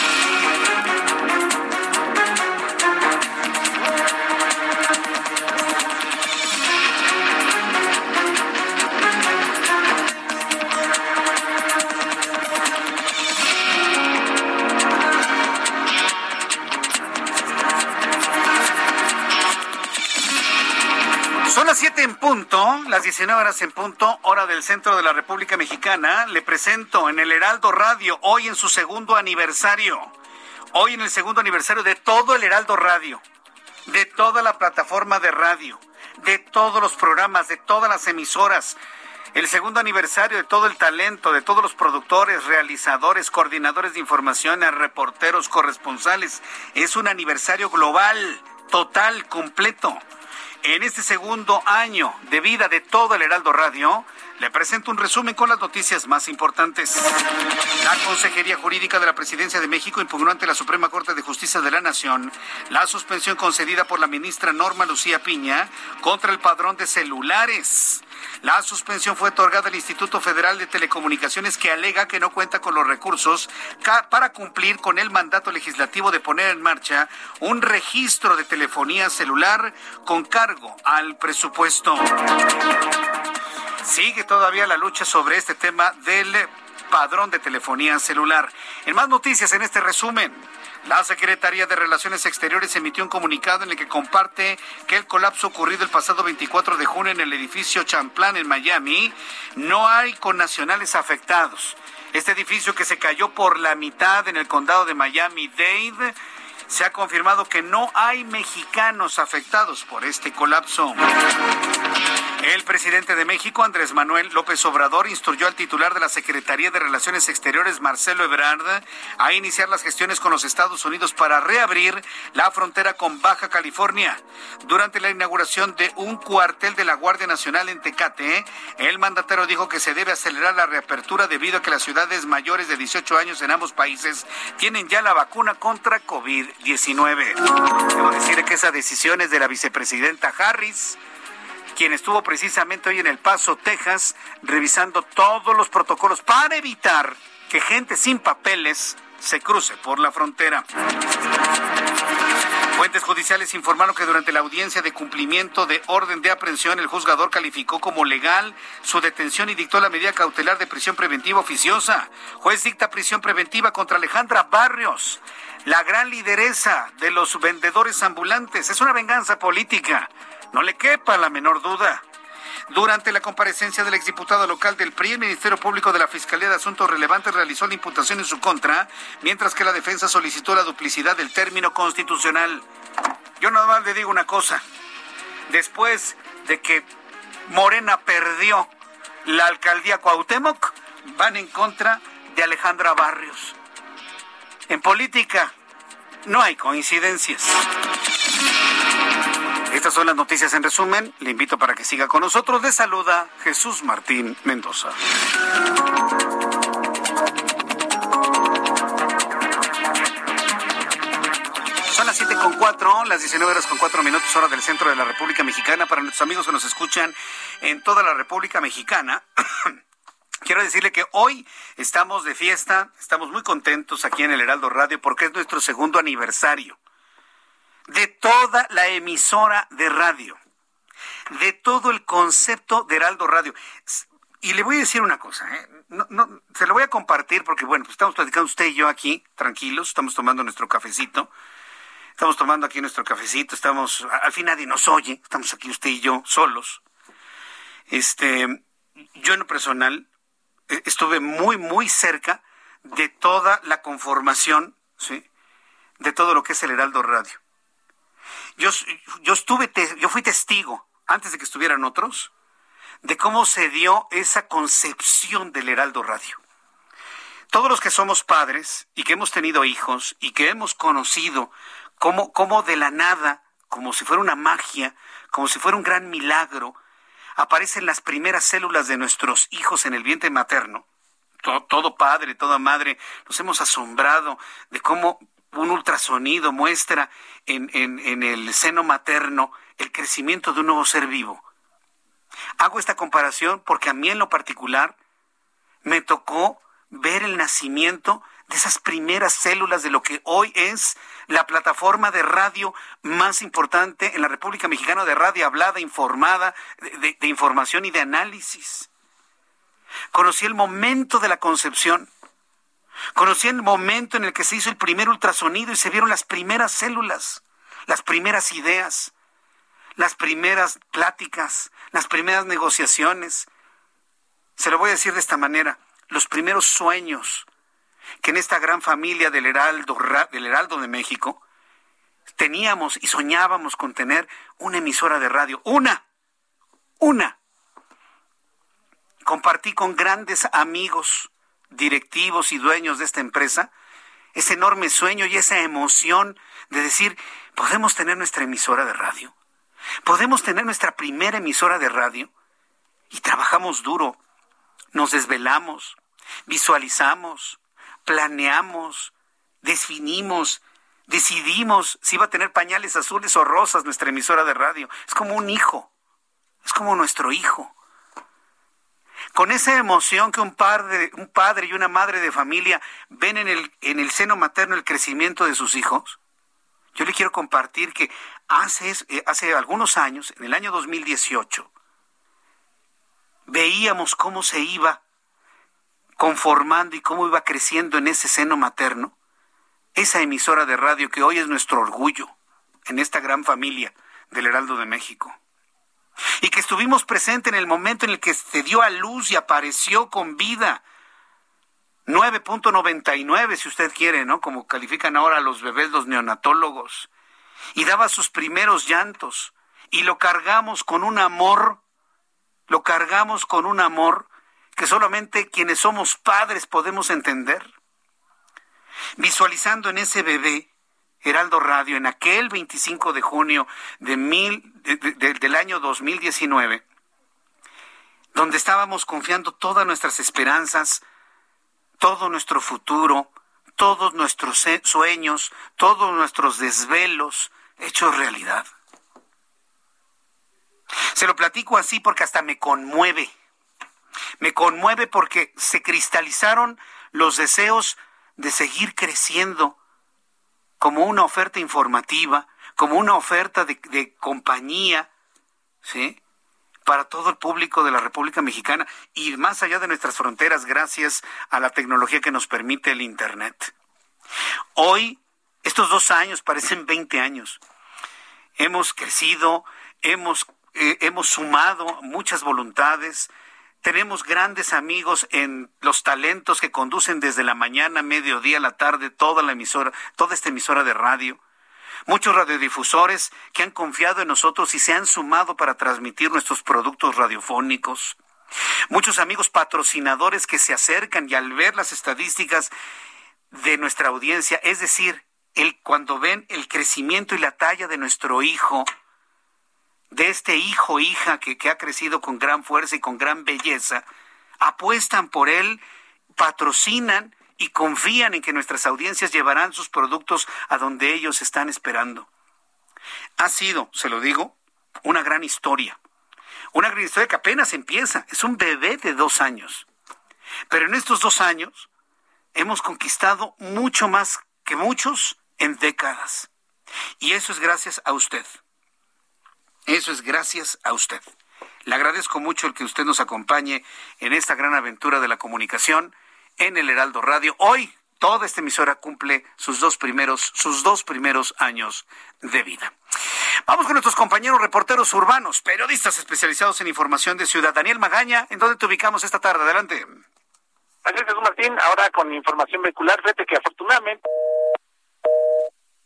Punto, las 19 horas en punto, hora del centro de la República Mexicana. Le presento en el Heraldo Radio, hoy en su segundo aniversario. Hoy en el segundo aniversario de todo el Heraldo Radio, de toda la plataforma de radio, de todos los programas, de todas las emisoras. El segundo aniversario de todo el talento, de todos los productores, realizadores, coordinadores de información, reporteros, corresponsales. Es un aniversario global, total, completo. En este segundo año de vida de todo el Heraldo Radio, le presento un resumen con las noticias más importantes. La Consejería Jurídica de la Presidencia de México impugnó ante la Suprema Corte de Justicia de la Nación la suspensión concedida por la ministra Norma Lucía Piña contra el padrón de celulares. La suspensión fue otorgada al Instituto Federal de Telecomunicaciones que alega que no cuenta con los recursos para cumplir con el mandato legislativo de poner en marcha un registro de telefonía celular con cargo al presupuesto. Sigue todavía la lucha sobre este tema del padrón de telefonía celular. En más noticias en este resumen. La Secretaría de Relaciones Exteriores emitió un comunicado en el que comparte que el colapso ocurrido el pasado 24 de junio en el edificio Champlain en Miami no hay connacionales afectados. Este edificio que se cayó por la mitad en el condado de Miami-Dade se ha confirmado que no hay mexicanos afectados por este colapso. El presidente de México, Andrés Manuel López Obrador, instruyó al titular de la Secretaría de Relaciones Exteriores, Marcelo Ebrard, a iniciar las gestiones con los Estados Unidos para reabrir la frontera con Baja California. Durante la inauguración de un cuartel de la Guardia Nacional en Tecate, el mandatero dijo que se debe acelerar la reapertura debido a que las ciudades mayores de 18 años en ambos países tienen ya la vacuna contra COVID-19. Debo decir que esa decisión es de la vicepresidenta Harris quien estuvo precisamente hoy en El Paso, Texas, revisando todos los protocolos para evitar que gente sin papeles se cruce por la frontera. Fuentes judiciales informaron que durante la audiencia de cumplimiento de orden de aprehensión, el juzgador calificó como legal su detención y dictó la medida cautelar de prisión preventiva oficiosa. Juez dicta prisión preventiva contra Alejandra Barrios, la gran lideresa de los vendedores ambulantes. Es una venganza política. No le quepa la menor duda. Durante la comparecencia del exdiputado local del PRI, el Ministerio Público de la Fiscalía de Asuntos Relevantes realizó la imputación en su contra, mientras que la defensa solicitó la duplicidad del término constitucional. Yo nada más le digo una cosa. Después de que Morena perdió la alcaldía Cuauhtémoc, van en contra de Alejandra Barrios. En política no hay coincidencias. Estas son las noticias en resumen. Le invito para que siga con nosotros. Le saluda Jesús Martín Mendoza. Son las siete con cuatro, las 19 horas con cuatro minutos, hora del centro de la República Mexicana. Para nuestros amigos que nos escuchan en toda la República Mexicana. <clears throat> Quiero decirle que hoy estamos de fiesta, estamos muy contentos aquí en el Heraldo Radio porque es nuestro segundo aniversario de toda la emisora de radio, de todo el concepto de Heraldo Radio. Y le voy a decir una cosa, ¿eh? no, se lo voy a compartir porque, bueno, pues estamos platicando usted y yo aquí, tranquilos, estamos tomando nuestro cafecito, estamos tomando aquí nuestro cafecito, estamos, al fin nadie nos oye, estamos aquí usted y yo solos. Este, yo en lo personal estuve muy, muy cerca de toda la conformación, ¿sí? De todo lo que es el Heraldo Radio. Yo, yo estuve, yo fui testigo, antes de que estuvieran otros, de cómo se dio esa concepción del Heraldo Radio. Todos los que somos padres y que hemos tenido hijos y que hemos conocido cómo, cómo de la nada, como si fuera una magia, como si fuera un gran milagro, aparecen las primeras células de nuestros hijos en el vientre materno. Todo, padre, toda madre, nos hemos asombrado de cómo un ultrasonido muestra en, el seno materno el crecimiento de un nuevo ser vivo. Hago esta comparación porque a mí en lo particular me tocó ver el nacimiento de esas primeras células de lo que hoy es la plataforma de radio más importante en la República Mexicana de radio hablada, informada, de información y de análisis. Conocí el momento de la concepción Conocí el momento en el que se hizo el primer ultrasonido y se vieron las primeras células, las primeras ideas, las primeras pláticas, las primeras negociaciones. Se lo voy a decir de esta manera, los primeros sueños que en esta gran familia del Heraldo, del Heraldo de México teníamos y soñábamos con tener una emisora de radio, una, una. Compartí con grandes amigos directivos y dueños de esta empresa, ese enorme sueño y esa emoción de decir, podemos tener nuestra emisora de radio, podemos tener nuestra primera emisora de radio y trabajamos duro, nos desvelamos, visualizamos, planeamos, definimos, decidimos si iba a tener pañales azules o rosas nuestra emisora de radio. Es como un hijo, es como nuestro hijo con esa emoción que un padre, un padre y una madre de familia ven en el, en el seno materno el crecimiento de sus hijos, yo le quiero compartir que hace, hace algunos años, en el año 2018, veíamos cómo se iba conformando y cómo iba creciendo en ese seno materno esa emisora de radio que hoy es nuestro orgullo en esta gran familia del Heraldo de México y que estuvimos presentes en el momento en el que se dio a luz y apareció con vida. 9.99 si usted quiere, ¿no? Como califican ahora los bebés los neonatólogos. Y daba sus primeros llantos y lo cargamos con un amor lo cargamos con un amor que solamente quienes somos padres podemos entender. Visualizando en ese bebé Heraldo Radio en aquel 25 de junio de mil, del año 2019, donde estábamos confiando todas nuestras esperanzas, todo nuestro futuro, todos nuestros sueños, todos nuestros desvelos hechos realidad. Se lo platico así porque hasta me conmueve. Me conmueve porque se cristalizaron los deseos de seguir creciendo como una oferta informativa, como una oferta de, compañía, ¿sí? Para todo el público de la República Mexicana y más allá de nuestras fronteras gracias a la tecnología que nos permite el Internet. Hoy, estos dos años parecen 20 años. Hemos crecido, hemos eh, hemos sumado muchas voluntades, tenemos grandes amigos en los talentos que conducen desde la mañana, mediodía, la tarde, toda la emisora, toda esta emisora de radio. Muchos radiodifusores que han confiado en nosotros y se han sumado para transmitir nuestros productos radiofónicos. Muchos amigos patrocinadores que se acercan y al ver las estadísticas de nuestra audiencia, es decir, el, cuando ven el crecimiento y la talla de nuestro hijo, de este hijo hija que, que ha crecido con gran fuerza y con gran belleza, apuestan por él, patrocinan y confían en que nuestras audiencias llevarán sus productos a donde ellos están esperando. Ha sido, se lo digo, una gran historia. Una gran historia que apenas empieza. Es un bebé de dos años. Pero en estos dos años hemos conquistado mucho más que muchos en décadas. Y eso es gracias a usted. Eso es gracias a usted. Le agradezco mucho el que usted nos acompañe en esta gran aventura de la comunicación en el Heraldo Radio. Hoy toda esta emisora cumple sus dos primeros, sus dos primeros años de vida. Vamos con nuestros compañeros reporteros urbanos, periodistas especializados en información de ciudad. Daniel Magaña, ¿en dónde te ubicamos esta tarde? Adelante. Gracias, Jesús Martín. Ahora con información vehicular, fíjate que afortunadamente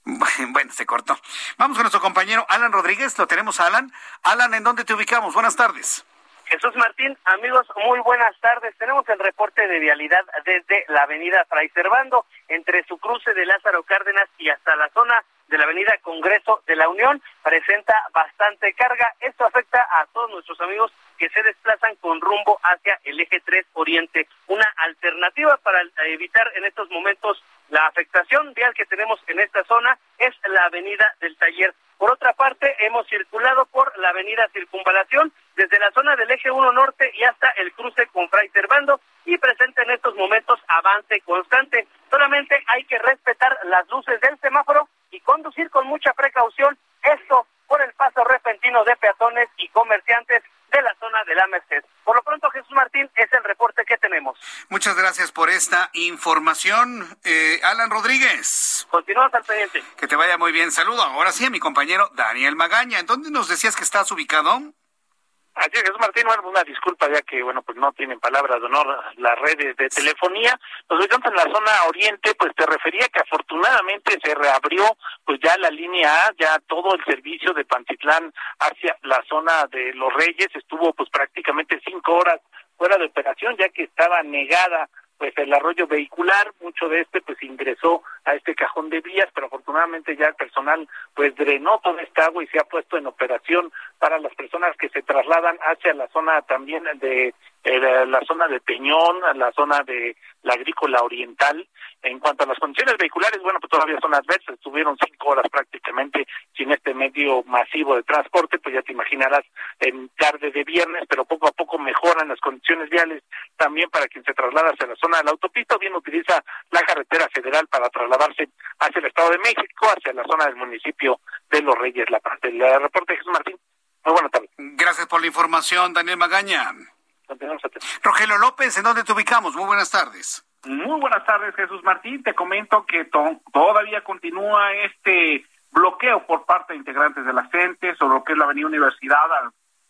<laughs> Bueno, se cortó. Vamos con nuestro compañero Alan Rodríguez. Lo tenemos, Alan. Alan, ¿en dónde te ubicamos? Buenas tardes. Jesús Martín, amigos, muy buenas tardes. Tenemos el reporte de vialidad desde la avenida Fray Servando, entre su cruce de Lázaro Cárdenas y hasta la zona de la avenida Congreso de la Unión. Presenta bastante carga. Esto afecta a todos nuestros amigos que se desplazan con rumbo hacia el eje 3 Oriente. Una alternativa para evitar en estos momentos la afectación vial que tenemos en esta zona es la avenida del taller. Por otra parte, hemos circulado por la avenida Circunvalación desde la zona del eje 1 norte y hasta el cruce con Fray Servando y presenta en estos momentos avance constante. Solamente hay que respetar las luces del semáforo y conducir con mucha precaución. Esto por el paso repentino de peatones y comerciantes de la zona de la Merced. Por lo pronto, Jesús Martín, es el reporte que tenemos. Muchas gracias por esta información. Eh, Alan Rodríguez. Continuamos al pendiente. Que te vaya muy bien. Saludo ahora sí a mi compañero Daniel Magaña. ¿En dónde nos decías que estás ubicado? Así Jesús Martín, bueno, una disculpa ya que, bueno, pues no tienen palabras de honor las redes de telefonía. Nos ubicamos en la zona oriente, pues te refería que afortunadamente se reabrió pues ya la línea A, ya todo el servicio de Pantitlán hacia la zona de Los Reyes estuvo pues prácticamente cinco horas fuera de operación ya que estaba negada pues el arroyo vehicular, mucho de este pues ingresó a este cajón de vías, pero afortunadamente ya el personal pues drenó toda esta agua y se ha puesto en operación para las personas que se trasladan hacia la zona también de eh, la zona de Peñón, la zona de la agrícola oriental. En cuanto a las condiciones vehiculares, bueno, pues todavía son adversas, estuvieron cinco horas prácticamente sin este medio masivo de transporte, pues ya te imaginarás en tarde de viernes, pero poco a poco mejoran las condiciones viales también para quien se traslada hacia la zona de la autopista o bien utiliza la carretera federal para trasladarse hacia el Estado de México, hacia la zona del municipio de Los Reyes, la parte del reporte de Jesús Martín. Muy buenas tardes. Gracias por la información, Daniel Magaña. Rogelio López, ¿en dónde te ubicamos? Muy buenas tardes. Muy buenas tardes, Jesús Martín. Te comento que todavía continúa este bloqueo por parte de integrantes de la gente sobre lo que es la Avenida Universidad,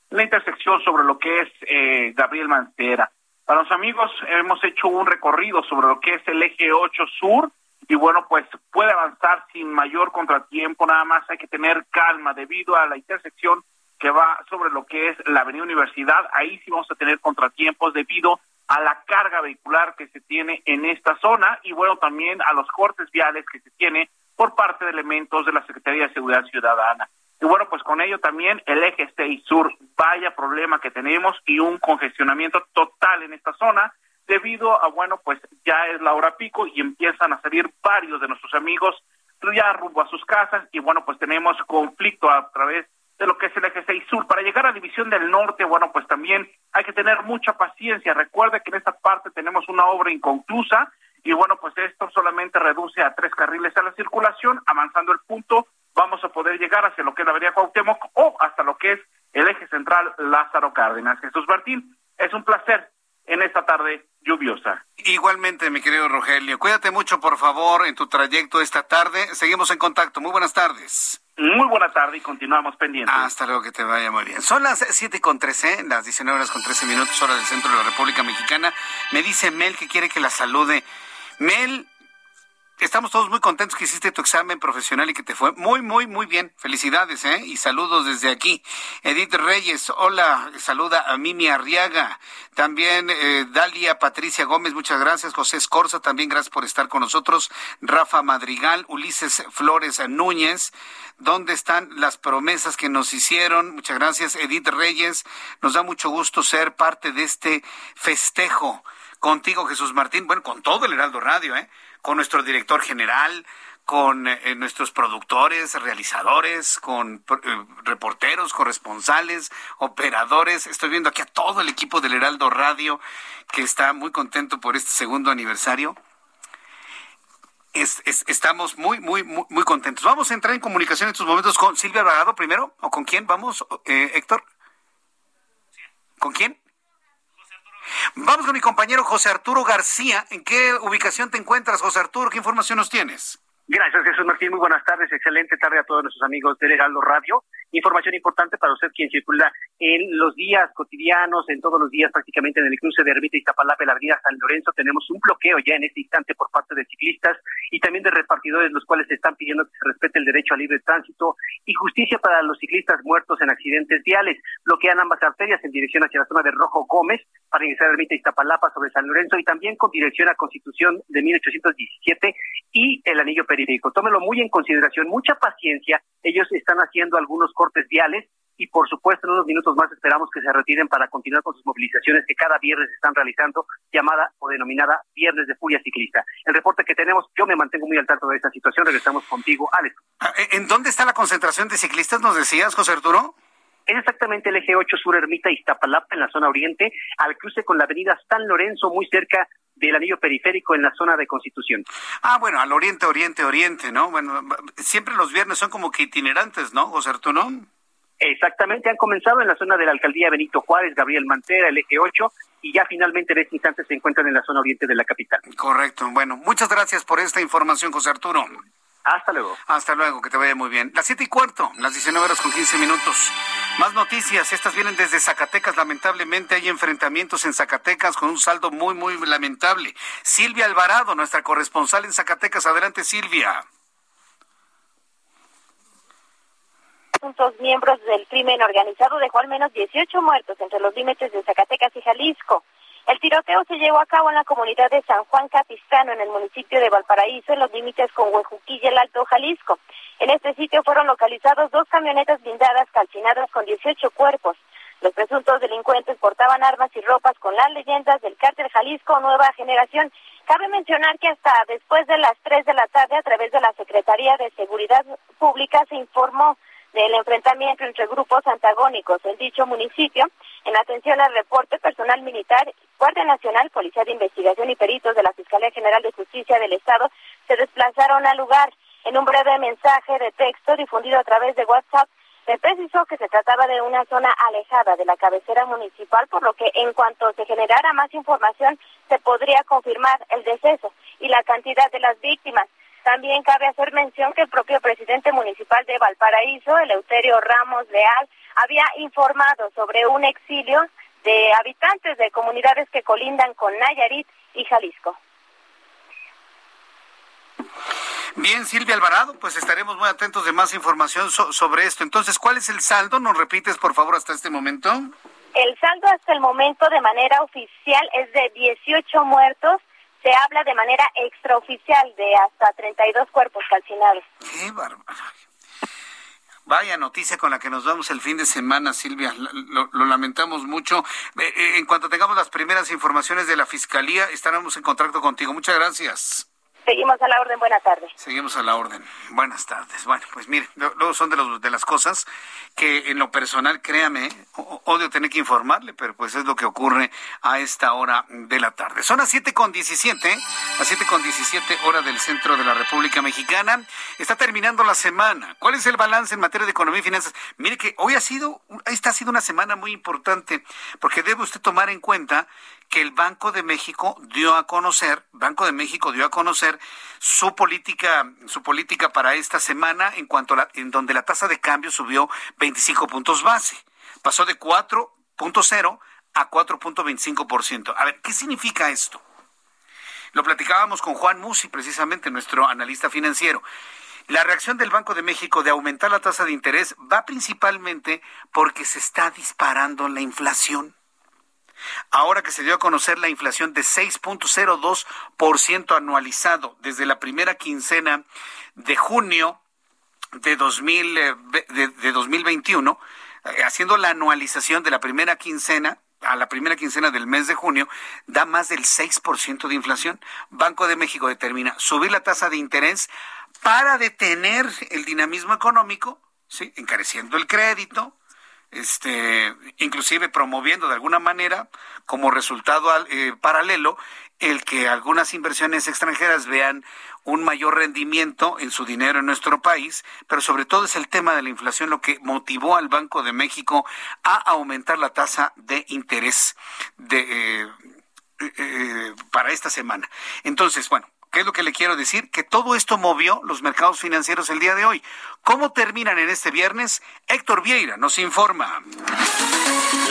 la intersección sobre lo que es eh, Gabriel Mancera. Para los amigos hemos hecho un recorrido sobre lo que es el eje 8 sur y bueno, pues puede avanzar sin mayor contratiempo, nada más hay que tener calma debido a la intersección que va sobre lo que es la Avenida Universidad. Ahí sí vamos a tener contratiempos debido a la carga vehicular que se tiene en esta zona y bueno, también a los cortes viales que se tiene por parte de elementos de la Secretaría de Seguridad Ciudadana. Y bueno, pues con ello también el eje 6 sur, vaya problema que tenemos y un congestionamiento total en esta zona debido a, bueno, pues ya es la hora pico y empiezan a salir varios de nuestros amigos ya rumbo a sus casas y bueno, pues tenemos conflicto a través de lo que es el eje 6 sur. Para llegar a División del Norte, bueno, pues también hay que tener mucha paciencia. Recuerde que en esta parte tenemos una obra inconclusa y bueno, pues esto solamente reduce a tres carriles a la circulación. Avanzando el punto, vamos a poder llegar hacia lo que es la avenida Cuauhtémoc o hasta lo que es el eje central Lázaro Cárdenas. Jesús Martín, es un placer en esta tarde lluviosa. Igualmente, mi querido Rogelio. Cuídate mucho, por favor, en tu trayecto esta tarde. Seguimos en contacto. Muy buenas tardes. Muy buena tarde y continuamos pendientes. Hasta luego, que te vaya muy bien. Son las siete con trece, las 19 horas con 13 minutos, hora del centro de la República Mexicana. Me dice Mel que quiere que la salude. Mel, estamos todos muy contentos que hiciste tu examen profesional y que te fue muy, muy, muy bien. Felicidades, ¿eh? Y saludos desde aquí. Edith Reyes, hola, saluda a Mimi Arriaga. También eh, Dalia Patricia Gómez, muchas gracias. José Escorza, también gracias por estar con nosotros. Rafa Madrigal, Ulises Flores Núñez. ¿Dónde están las promesas que nos hicieron? Muchas gracias, Edith Reyes. Nos da mucho gusto ser parte de este festejo contigo, Jesús Martín. Bueno, con todo el Heraldo Radio, ¿eh? Con nuestro director general, con eh, nuestros productores, realizadores, con eh, reporteros, corresponsales, operadores. Estoy viendo aquí a todo el equipo del Heraldo Radio que está muy contento por este segundo aniversario. estamos muy, muy, muy, muy, contentos. Vamos a entrar en comunicación en estos momentos con Silvia Bragado primero, o con quién vamos, eh, Héctor. ¿Con quién? Vamos con mi compañero José Arturo García. ¿En qué ubicación te encuentras, José Arturo? ¿Qué información nos tienes? Gracias, Jesús Martín. Muy buenas tardes. Excelente tarde a todos nuestros amigos de Heraldo Radio. Información importante para usted quien circula en los días cotidianos, en todos los días prácticamente en el cruce de Ermita y Iztapalapa, en la avenida San Lorenzo. Tenemos un bloqueo ya en este instante por parte de ciclistas y también de repartidores, los cuales están pidiendo que se respete el derecho a libre tránsito y justicia para los ciclistas muertos en accidentes viales. Bloquean ambas arterias en dirección hacia la zona de Rojo Gómez para ingresar a Ermita y Iztapalapa sobre San Lorenzo y también con dirección a Constitución de 1817 y el anillo periférico. Tómelo muy en consideración, mucha paciencia. Ellos están haciendo algunos cortes viales y por supuesto en unos minutos más esperamos que se retiren para continuar con sus movilizaciones que cada viernes están realizando, llamada o denominada Viernes de Furia Ciclista. El reporte que tenemos, yo me mantengo muy al tanto de esta situación, regresamos contigo, Alex. Ah, ¿En dónde está la concentración de ciclistas, nos decías, José Arturo? Es exactamente el eje 8 sur Ermita Iztapalapa en la zona oriente, al cruce con la avenida San Lorenzo, muy cerca del anillo periférico en la zona de Constitución. Ah, bueno, al oriente, oriente, oriente, ¿no? Bueno, siempre los viernes son como que itinerantes, ¿no, José Arturo? Exactamente, han comenzado en la zona de la alcaldía Benito Juárez, Gabriel Mantera, el eje 8, y ya finalmente en este instante se encuentran en la zona oriente de la capital. Correcto, bueno, muchas gracias por esta información, José Arturo. Hasta luego. Hasta luego, que te vaya muy bien. Las siete y cuarto, las 19 horas con 15 minutos. Más noticias, estas vienen desde Zacatecas. Lamentablemente hay enfrentamientos en Zacatecas con un saldo muy, muy lamentable. Silvia Alvarado, nuestra corresponsal en Zacatecas. Adelante, Silvia. miembros del crimen organizado dejó al menos 18 muertos entre los límites de Zacatecas y Jalisco. El tiroteo se llevó a cabo en la comunidad de San Juan Capistrano, en el municipio de Valparaíso, en los límites con Huejuquilla el Alto Jalisco. En este sitio fueron localizados dos camionetas blindadas calcinadas con 18 cuerpos. Los presuntos delincuentes portaban armas y ropas con las leyendas del cártel Jalisco Nueva Generación. Cabe mencionar que hasta después de las 3 de la tarde, a través de la Secretaría de Seguridad Pública, se informó del enfrentamiento entre grupos antagónicos en dicho municipio. En atención al reporte, personal militar, Guardia Nacional, Policía de Investigación y peritos de la Fiscalía General de Justicia del Estado se desplazaron al lugar. En un breve mensaje de texto difundido a través de WhatsApp, se precisó que se trataba de una zona alejada de la cabecera municipal, por lo que en cuanto se generara más información se podría confirmar el deceso y la cantidad de las víctimas. También cabe hacer mención que el propio presidente municipal de Valparaíso, Eleuterio Ramos Leal, había informado sobre un exilio de habitantes de comunidades que colindan con Nayarit y Jalisco. Bien, Silvia Alvarado, pues estaremos muy atentos de más información sobre esto. Entonces, ¿cuál es el saldo? ¿Nos repites, por favor, hasta este momento? El saldo hasta el momento de manera oficial es de 18 muertos. Se habla de manera extraoficial de hasta 32 cuerpos calcinados. Qué bárbaro. Vaya noticia con la que nos vamos el fin de semana, Silvia. Lo, lamentamos mucho. Eh, eh, en cuanto tengamos las primeras informaciones de la Fiscalía, estaremos en contacto contigo. Muchas gracias. Seguimos a la orden, buenas tardes. Seguimos a la orden, buenas tardes. Bueno, pues mire, luego son de, los, de las cosas que en lo personal, créame, odio tener que informarle, pero pues es lo que ocurre a esta hora de la tarde. Son las siete con diecisiete, las siete con diecisiete hora del centro de la República Mexicana. Está terminando la semana. ¿Cuál es el balance en materia de economía y finanzas? Mire que hoy ha sido, esta ha sido una semana muy importante, porque debe usted tomar en cuenta que el Banco de México dio a conocer, Banco de México dio a conocer su política, su política para esta semana en cuanto a la, en donde la tasa de cambio subió 25 puntos base. Pasó de 4.0 a 4.25%. A ver, ¿qué significa esto? Lo platicábamos con Juan Musi, precisamente nuestro analista financiero. La reacción del Banco de México de aumentar la tasa de interés va principalmente porque se está disparando la inflación. Ahora que se dio a conocer la inflación de 6.02% anualizado desde la primera quincena de junio de, 2000, eh, de, 2021, eh, haciendo la anualización de la primera quincena, a la primera quincena del mes de junio, da más del 6% de inflación. Banco de México determina subir la tasa de interés para detener el dinamismo económico, ¿sí? encareciendo el crédito, este, inclusive promoviendo de alguna manera como resultado eh, paralelo el que algunas inversiones extranjeras vean un mayor rendimiento en su dinero en nuestro país, pero sobre todo es el tema de la inflación lo que motivó al Banco de México a aumentar la tasa de interés de, eh, eh, para esta semana. Entonces, bueno, ¿Qué es lo que le quiero decir? Que todo esto movió los mercados financieros el día de hoy. ¿Cómo terminan en este viernes? Héctor Vieira nos informa.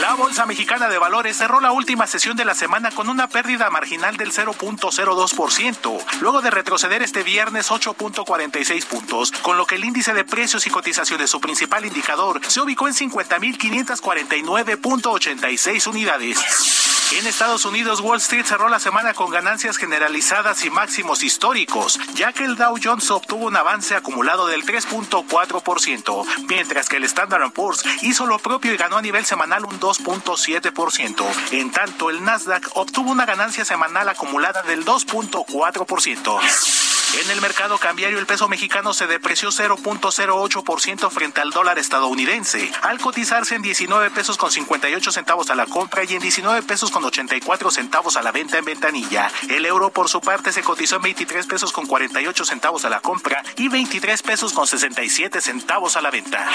La Bolsa Mexicana de Valores cerró la última sesión de la semana con una pérdida marginal del 0.02%, luego de retroceder este viernes 8.46 puntos, con lo que el índice de precios y cotizaciones, su principal indicador, se ubicó en 50.549.86 unidades. En Estados Unidos, Wall Street cerró la semana con ganancias generalizadas y máximos históricos, ya que el Dow Jones obtuvo un avance acumulado del 3.4%, mientras que el Standard Poor's hizo lo propio y ganó a nivel semanal un 2.7%. En tanto, el Nasdaq obtuvo una ganancia semanal acumulada del 2.4%. En el mercado cambiario el peso mexicano se depreció 0.08% frente al dólar estadounidense, al cotizarse en 19 pesos con 58 centavos a la compra y en 19 pesos con 84 centavos a la venta en ventanilla. El euro por su parte se cotizó en 23 pesos con 48 centavos a la compra y 23 pesos con 67 centavos a la venta.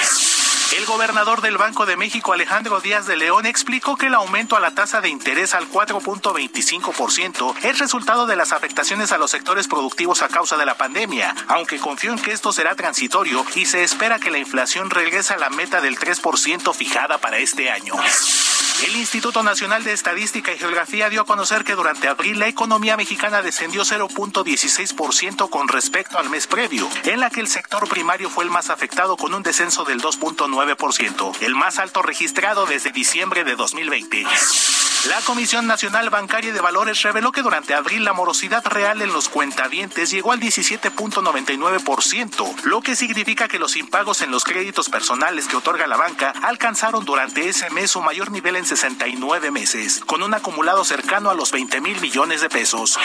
El gobernador del Banco de México, Alejandro Díaz de León, explicó que el aumento a la tasa de interés al 4.25% es resultado de las afectaciones a los sectores productivos a causa de la pandemia, aunque confió en que esto será transitorio y se espera que la inflación regrese a la meta del 3% fijada para este año. El Instituto Nacional de Estadística y Geografía dio a conocer que durante abril la economía mexicana descendió 0.16% con respecto al mes previo, en la que el sector primario fue el más afectado con un descenso del 2.9%, el más alto registrado desde diciembre de 2020. La Comisión Nacional Bancaria de Valores reveló que durante abril la morosidad real en los cuentavientes llegó al 17.99%, lo que significa que los impagos en los créditos personales que otorga la banca alcanzaron durante ese mes su mayor nivel en 69 meses, con un acumulado cercano a los 20 mil millones de pesos.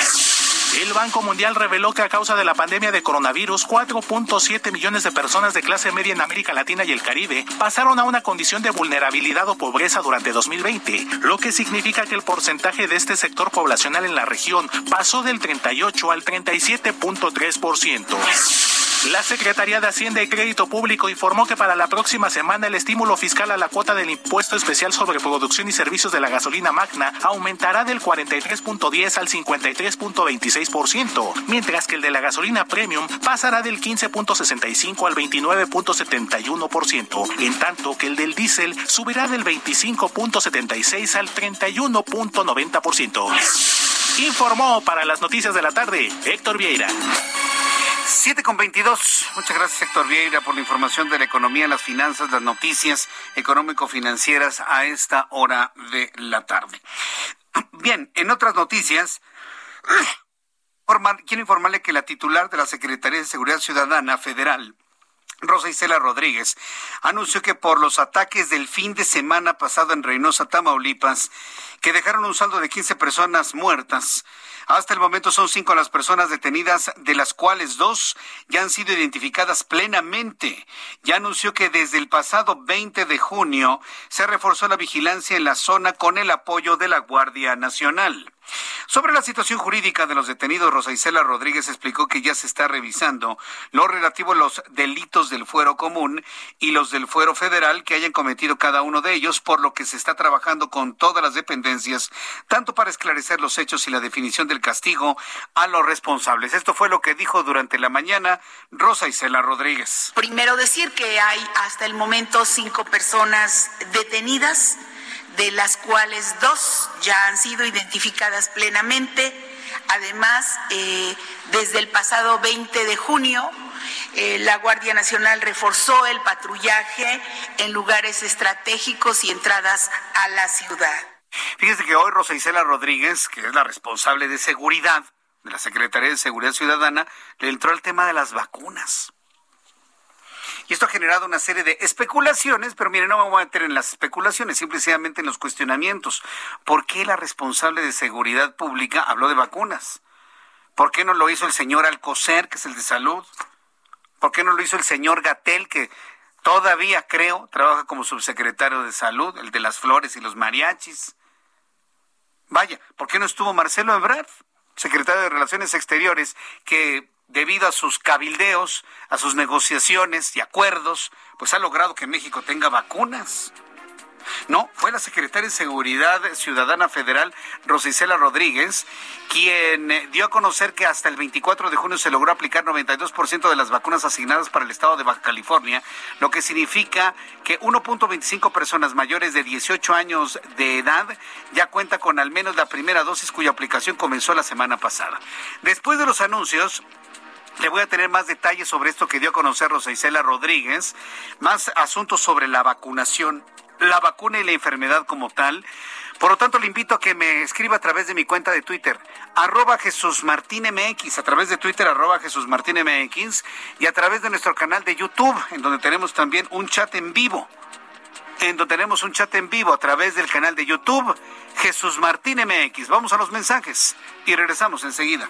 El Banco Mundial reveló que a causa de la pandemia de coronavirus, 4.7 millones de personas de clase media en América Latina y el Caribe pasaron a una condición de vulnerabilidad o pobreza durante 2020, lo que significa que el porcentaje de este sector poblacional en la región pasó del 38 al 37.3%. La Secretaría de Hacienda y Crédito Público informó que para la próxima semana el estímulo fiscal a la cuota del impuesto especial sobre producción y servicios de la gasolina magna aumentará del 43.10 al 53.26%, mientras que el de la gasolina premium pasará del 15.65 al 29.71%, en tanto que el del diésel subirá del 25.76 al 31.90%. Informó para las noticias de la tarde Héctor Vieira. 7 con 22. Muchas gracias, Héctor Vieira, por la información de la economía, las finanzas, las noticias económico-financieras a esta hora de la tarde. <clears throat> Bien, en otras noticias, <clears throat> quiero informarle que la titular de la Secretaría de Seguridad Ciudadana Federal, Rosa Isela Rodríguez anunció que por los ataques del fin de semana pasado en Reynosa, Tamaulipas, que dejaron un saldo de 15 personas muertas, hasta el momento son cinco las personas detenidas, de las cuales dos ya han sido identificadas plenamente. Ya anunció que desde el pasado 20 de junio se reforzó la vigilancia en la zona con el apoyo de la Guardia Nacional. Sobre la situación jurídica de los detenidos, Rosa Isela Rodríguez explicó que ya se está revisando lo relativo a los delitos del fuero común y los del fuero federal que hayan cometido cada uno de ellos, por lo que se está trabajando con todas las dependencias, tanto para esclarecer los hechos y la definición del castigo a los responsables. Esto fue lo que dijo durante la mañana Rosa Isela Rodríguez. Primero decir que hay hasta el momento cinco personas detenidas de las cuales dos ya han sido identificadas plenamente. Además, eh, desde el pasado 20 de junio, eh, la Guardia Nacional reforzó el patrullaje en lugares estratégicos y entradas a la ciudad. Fíjese que hoy Rosa Isela Rodríguez, que es la responsable de seguridad de la Secretaría de Seguridad Ciudadana, le entró al tema de las vacunas. Y esto ha generado una serie de especulaciones, pero mire, no me voy a meter en las especulaciones, simplemente en los cuestionamientos. ¿Por qué la responsable de seguridad pública habló de vacunas? ¿Por qué no lo hizo el señor Alcocer, que es el de salud? ¿Por qué no lo hizo el señor Gatel, que todavía creo trabaja como subsecretario de salud, el de las flores y los mariachis? Vaya, ¿por qué no estuvo Marcelo Ebrard, secretario de Relaciones Exteriores, que debido a sus cabildeos, a sus negociaciones y acuerdos, pues ha logrado que México tenga vacunas. No, fue la secretaria de Seguridad Ciudadana Federal, Rosicela Rodríguez, quien eh, dio a conocer que hasta el 24 de junio se logró aplicar 92% de las vacunas asignadas para el estado de Baja California, lo que significa que 1.25 personas mayores de 18 años de edad ya cuenta con al menos la primera dosis cuya aplicación comenzó la semana pasada. Después de los anuncios, le voy a tener más detalles sobre esto que dio a conocer Rosa Isela Rodríguez, más asuntos sobre la vacunación, la vacuna y la enfermedad como tal. Por lo tanto, le invito a que me escriba a través de mi cuenta de Twitter, arroba Jesús Martín MX, a través de Twitter, arroba Jesús Martín MX, y a través de nuestro canal de YouTube, en donde tenemos también un chat en vivo. En donde tenemos un chat en vivo a través del canal de YouTube, Jesús Martín MX. Vamos a los mensajes y regresamos enseguida.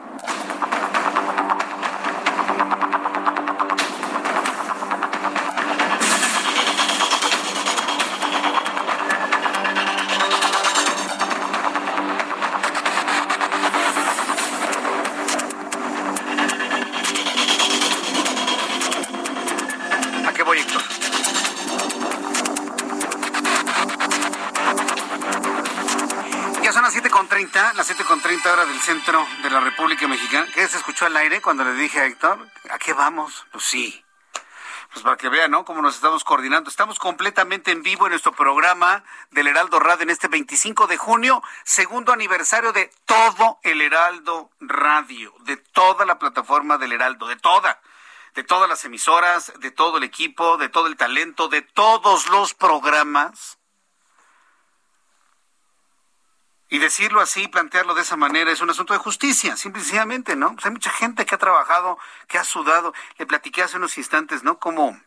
Cuando le dije a Héctor? ¿A qué vamos? Pues sí. Pues para que vean, ¿no? Cómo nos estamos coordinando. Estamos completamente en vivo en nuestro programa del Heraldo Radio en este 25 de junio, segundo aniversario de todo el Heraldo Radio, de toda la plataforma del Heraldo, de toda de todas las emisoras, de todo el equipo, de todo el talento, de todos los programas Y decirlo así, plantearlo de esa manera, es un asunto de justicia, simplemente, ¿no? Pues hay mucha gente que ha trabajado, que ha sudado. Le platiqué hace unos instantes, ¿no? Cómo,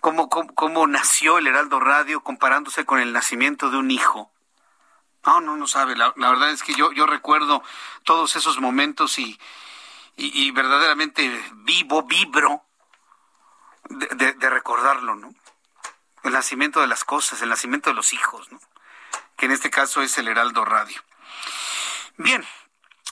cómo, cómo, nació el Heraldo Radio comparándose con el nacimiento de un hijo. No, no, no sabe. La, verdad es que yo, yo recuerdo todos esos momentos y, y, y verdaderamente vivo, vibro de, de recordarlo, ¿no? El nacimiento de las cosas, el nacimiento de los hijos, ¿no? Que en este caso es el Heraldo Radio. Bien,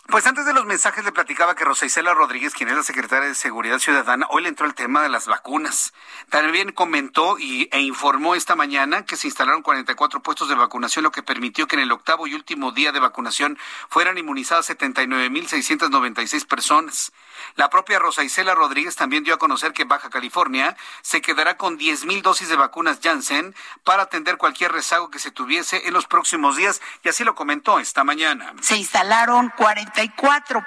pues antes de los mensajes le platicaba que Rosa Isela Rodríguez, quien es la secretaria de Seguridad Ciudadana, hoy le entró el tema de las vacunas. También comentó y, e informó esta mañana que se instalaron 44 puestos de vacunación, lo que permitió que en el octavo y último día de vacunación fueran inmunizadas 79.696 personas. La propia Rosa Isela Rodríguez también dio a conocer que Baja California se quedará con 10.000 dosis de vacunas Janssen para atender cualquier rezago que se tuviese en los próximos días, y así lo comentó esta mañana. Se instalaron 40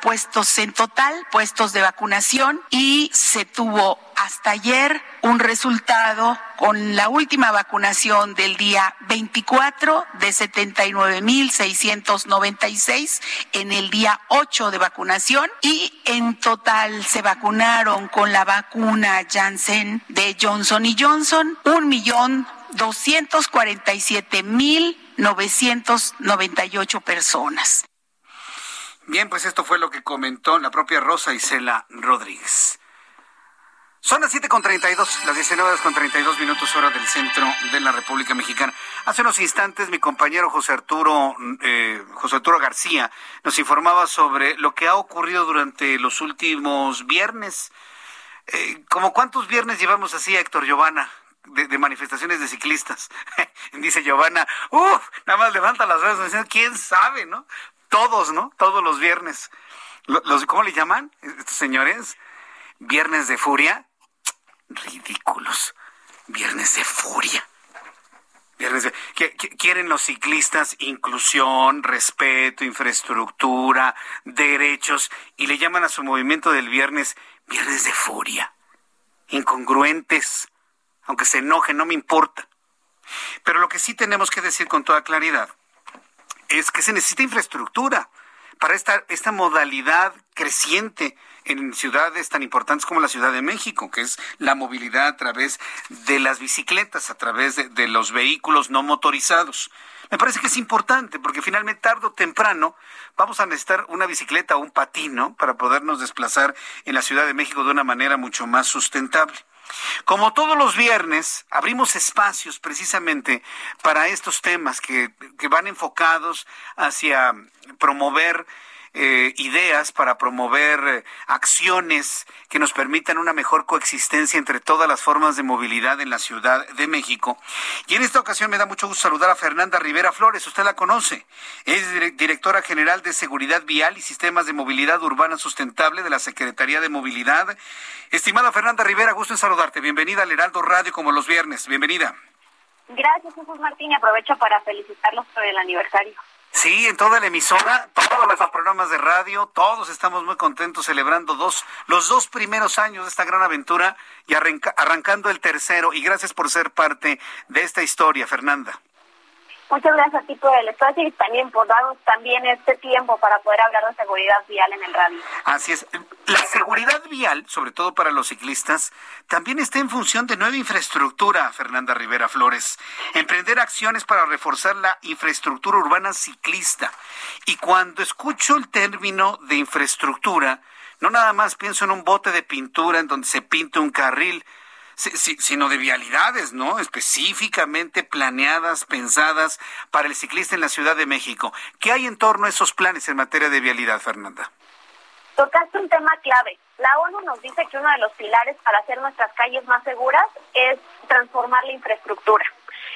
puestos en total, puestos de vacunación, y se tuvo hasta ayer un resultado con la última vacunación del día 24 de 79.696 en el día 8 de vacunación y en total se vacunaron con la vacuna Janssen de Johnson y Johnson un millón doscientos cuarenta y siete mil novecientos noventa y ocho personas. Bien, pues esto fue lo que comentó la propia Rosa Isela Rodríguez. Son las 7.32, las 19 con 32 minutos hora del centro de la República Mexicana. Hace unos instantes mi compañero José Arturo, eh, José Arturo García nos informaba sobre lo que ha ocurrido durante los últimos viernes. Eh, ¿Como cuántos viernes llevamos así, Héctor Giovanna? De, de, manifestaciones de ciclistas. <laughs> Dice Giovanna, uff, nada más levanta las manos, quién sabe, ¿no? Todos, ¿no? Todos los viernes. Los, ¿Cómo le llaman señores? Viernes de furia. Ridículos. Viernes de furia. Viernes de... Quieren los ciclistas inclusión, respeto, infraestructura, derechos y le llaman a su movimiento del viernes Viernes de furia. Incongruentes. Aunque se enojen, no me importa. Pero lo que sí tenemos que decir con toda claridad es que se necesita infraestructura para esta, esta modalidad creciente en ciudades tan importantes como la Ciudad de México, que es la movilidad a través de las bicicletas, a través de, de los vehículos no motorizados. Me parece que es importante porque finalmente tarde o temprano vamos a necesitar una bicicleta o un patino para podernos desplazar en la Ciudad de México de una manera mucho más sustentable. Como todos los viernes, abrimos espacios precisamente para estos temas que, que van enfocados hacia promover eh, ideas para promover eh, acciones que nos permitan una mejor coexistencia entre todas las formas de movilidad en la Ciudad de México. Y en esta ocasión me da mucho gusto saludar a Fernanda Rivera Flores, usted la conoce, es directora general de Seguridad Vial y Sistemas de Movilidad Urbana Sustentable de la Secretaría de Movilidad. Estimada Fernanda Rivera, gusto en saludarte. Bienvenida al Heraldo Radio como los viernes. Bienvenida. Gracias, Jesús Martín, aprovecho para felicitarlos por el aniversario. Sí, en toda la emisora, todos los programas de radio, todos estamos muy contentos celebrando dos, los dos primeros años de esta gran aventura y arranca, arrancando el tercero. Y gracias por ser parte de esta historia, Fernanda. Muchas gracias a ti por el espacio y también por darnos también este tiempo para poder hablar de seguridad vial en el radio. Así es. La seguridad vial, sobre todo para los ciclistas, también está en función de nueva infraestructura, Fernanda Rivera Flores. Emprender acciones para reforzar la infraestructura urbana ciclista. Y cuando escucho el término de infraestructura, no nada más pienso en un bote de pintura en donde se pinta un carril, sino de vialidades, ¿no? Específicamente planeadas, pensadas para el ciclista en la Ciudad de México. ¿Qué hay en torno a esos planes en materia de vialidad, Fernanda? Tocaste un tema clave. La ONU nos dice que uno de los pilares para hacer nuestras calles más seguras es transformar la infraestructura.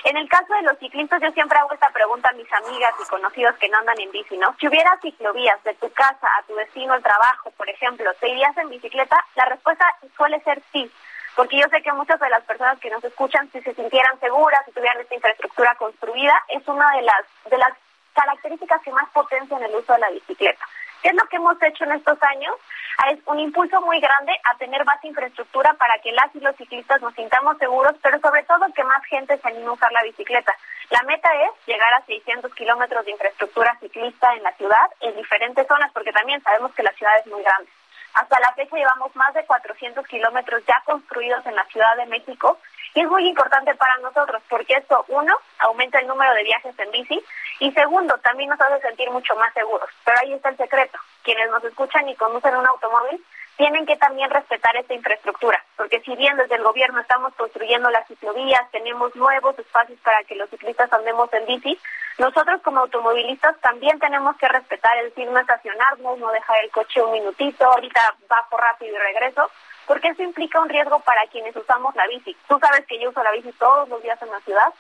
En el caso de los ciclistas, yo siempre hago esta pregunta a mis amigas y conocidos que no andan en bici, ¿no? Si hubiera ciclovías de tu casa a tu destino al trabajo, por ejemplo, ¿te irías en bicicleta? La respuesta suele ser sí porque yo sé que muchas de las personas que nos escuchan, si se sintieran seguras, si tuvieran esta infraestructura construida, es una de las, de las características que más potencian el uso de la bicicleta. ¿Qué es lo que hemos hecho en estos años? Ah, es un impulso muy grande a tener más infraestructura para que las y los ciclistas nos sintamos seguros, pero sobre todo que más gente se anime a usar la bicicleta. La meta es llegar a 600 kilómetros de infraestructura ciclista en la ciudad, en diferentes zonas, porque también sabemos que la ciudad es muy grande. Hasta la fecha llevamos más de 400 kilómetros ya construidos en la Ciudad de México y es muy importante para nosotros porque esto, uno, aumenta el número de viajes en bici y segundo, también nos hace sentir mucho más seguros. Pero ahí está el secreto. Quienes nos escuchan y conducen un automóvil tienen que también respetar esta infraestructura, porque si bien desde el gobierno estamos construyendo las ciclovías, tenemos nuevos espacios para que los ciclistas andemos en bici, nosotros como automovilistas también tenemos que respetar, es decir, no estacionarnos, no dejar el coche un minutito, ahorita bajo rápido y regreso, porque eso implica un riesgo para quienes usamos la bici. Tú sabes que yo uso la bici todos los días en la ciudad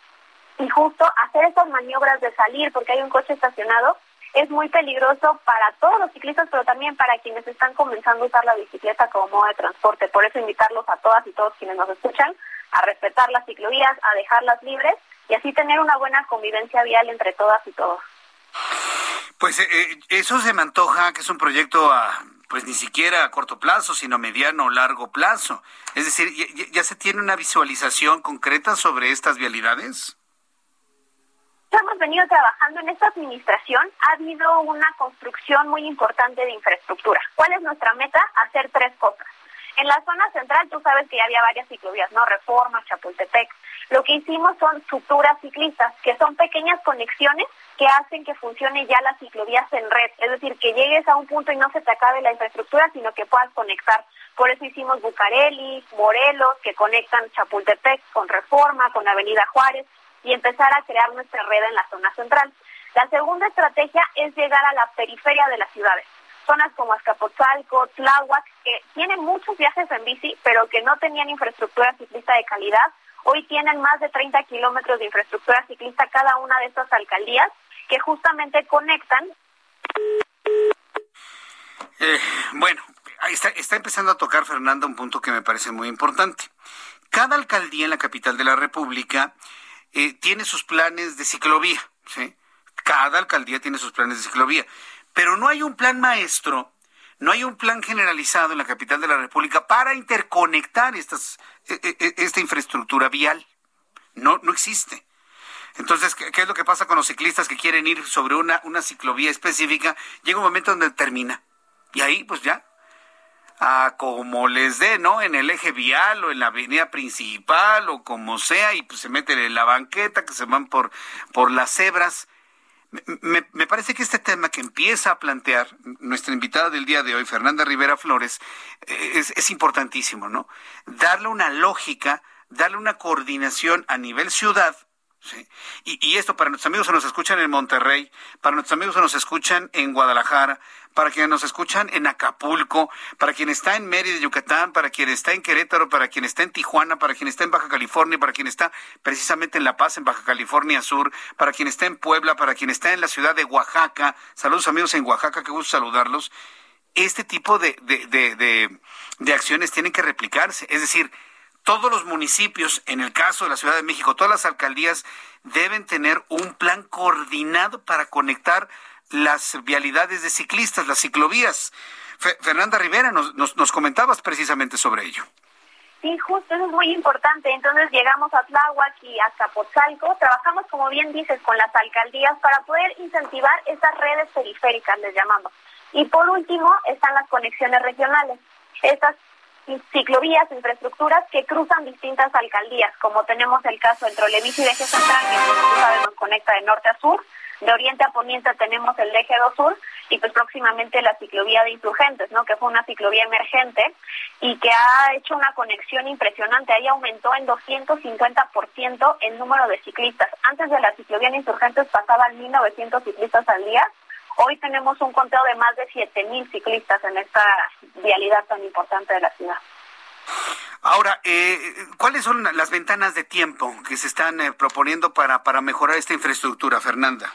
y justo hacer esas maniobras de salir porque hay un coche estacionado es muy peligroso para todos los ciclistas, pero también para quienes están comenzando a usar la bicicleta como modo de transporte. Por eso invitarlos a todas y todos quienes nos escuchan a respetar las ciclovías, a dejarlas libres y así tener una buena convivencia vial entre todas y todos. Pues eh, eh, eso se me antoja que es un proyecto a, pues ni siquiera a corto plazo, sino a mediano o largo plazo. Es decir, ya se tiene una visualización concreta sobre estas vialidades? hemos venido trabajando en esta administración, ha habido una construcción muy importante de infraestructura. ¿Cuál es nuestra meta? Hacer tres cosas. En la zona central, tú sabes que ya había varias ciclovías, ¿no? Reforma, Chapultepec. Lo que hicimos son suturas ciclistas, que son pequeñas conexiones que hacen que funcione ya las ciclovías en red. Es decir, que llegues a un punto y no se te acabe la infraestructura, sino que puedas conectar. Por eso hicimos Bucareli, Morelos, que conectan Chapultepec con Reforma, con Avenida Juárez y empezar a crear nuestra red en la zona central. La segunda estrategia es llegar a la periferia de las ciudades, zonas como Azcapotzalco, Tláhuac, que tienen muchos viajes en bici, pero que no tenían infraestructura ciclista de calidad. Hoy tienen más de 30 kilómetros de infraestructura ciclista cada una de estas alcaldías que justamente conectan. Eh, bueno, está, está empezando a tocar Fernando un punto que me parece muy importante. Cada alcaldía en la capital de la República eh, tiene sus planes de ciclovía, ¿sí? Cada alcaldía tiene sus planes de ciclovía, pero no hay un plan maestro, no hay un plan generalizado en la capital de la República para interconectar estas, e, e, e, esta infraestructura vial. No, no existe. Entonces, ¿qué, es lo que pasa con los ciclistas que quieren ir sobre una, una ciclovía específica? Llega un momento donde termina. Y ahí, pues ya, a como les dé, ¿no? En el eje vial o en la avenida principal o como sea, y pues se meten en la banqueta, que se van por, por las cebras. Me, me, parece que este tema que empieza a plantear nuestra invitada del día de hoy, Fernanda Rivera Flores, eh, es, es importantísimo, ¿no? Darle una lógica, darle una coordinación a nivel ciudad Sí. Y, esto para nuestros amigos que nos escuchan en Monterrey, para nuestros amigos que nos escuchan en Guadalajara, para quienes nos escuchan en Acapulco, para quien está en Mérida, Yucatán, para quien está en Querétaro, para quien está en Tijuana, para quien está en Baja California, para quien está precisamente en La Paz, en Baja California Sur, para quien está en Puebla, para quien está en la ciudad de Oaxaca. Saludos amigos en Oaxaca, qué gusto saludarlos. Este tipo de, de, de, de, de acciones tienen que replicarse. Es decir, todos los municipios, en el caso de la Ciudad de México, todas las alcaldías deben tener un plan coordinado para conectar las vialidades de ciclistas, las ciclovías. Fernanda Rivera, nos, nos, comentabas precisamente sobre ello. Sí, justo, eso es muy importante. Entonces llegamos a Tláhuac y a Zapotzalco. Trabajamos, como bien dices, con las alcaldías para poder incentivar esas redes periféricas, les llamamos. Y por último, están las conexiones regionales. Estas ciclovías, infraestructuras que cruzan distintas alcaldías, como tenemos el caso del trolebici de eje central, que nos conecta de norte a sur, de oriente a poniente tenemos el eje 2 sur y pues próximamente la ciclovía de insurgentes, ¿no? Que fue una ciclovía emergente y que ha hecho una conexión impresionante. Ahí aumentó en 250% el número de ciclistas. Antes de la ciclovía de insurgentes pasaban 1.900 ciclistas al día Hoy tenemos un conteo de más de 7.000 ciclistas en esta vialidad tan importante de la ciudad. Ahora, eh, ¿cuáles son las ventanas de tiempo que se están eh, proponiendo para, para mejorar esta infraestructura, Fernanda?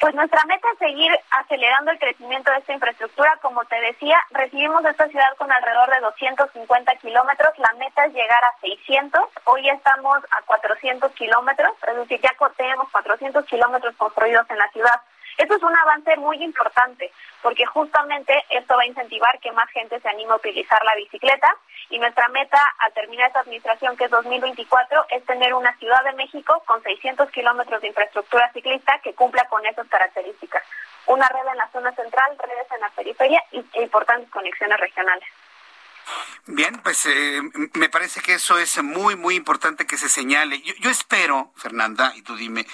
Pues nuestra meta es seguir acelerando el crecimiento de esta infraestructura. Como te decía, recibimos esta ciudad con alrededor de 250 kilómetros. La meta es llegar a 600. Hoy estamos a 400 kilómetros, es decir, ya tenemos 400 kilómetros construidos en la ciudad. Eso es un avance muy importante porque justamente esto va a incentivar que más gente se anime a utilizar la bicicleta y nuestra meta al terminar esta administración, que es 2024, es tener una Ciudad de México con 600 kilómetros de infraestructura ciclista que cumpla con esas características. una red en la zona central, redes en la periferia y, importantes conexiones regionales. Bien, pues eh, me parece que eso es muy, muy importante que se señale. Yo, espero, Fernanda, y tú dime,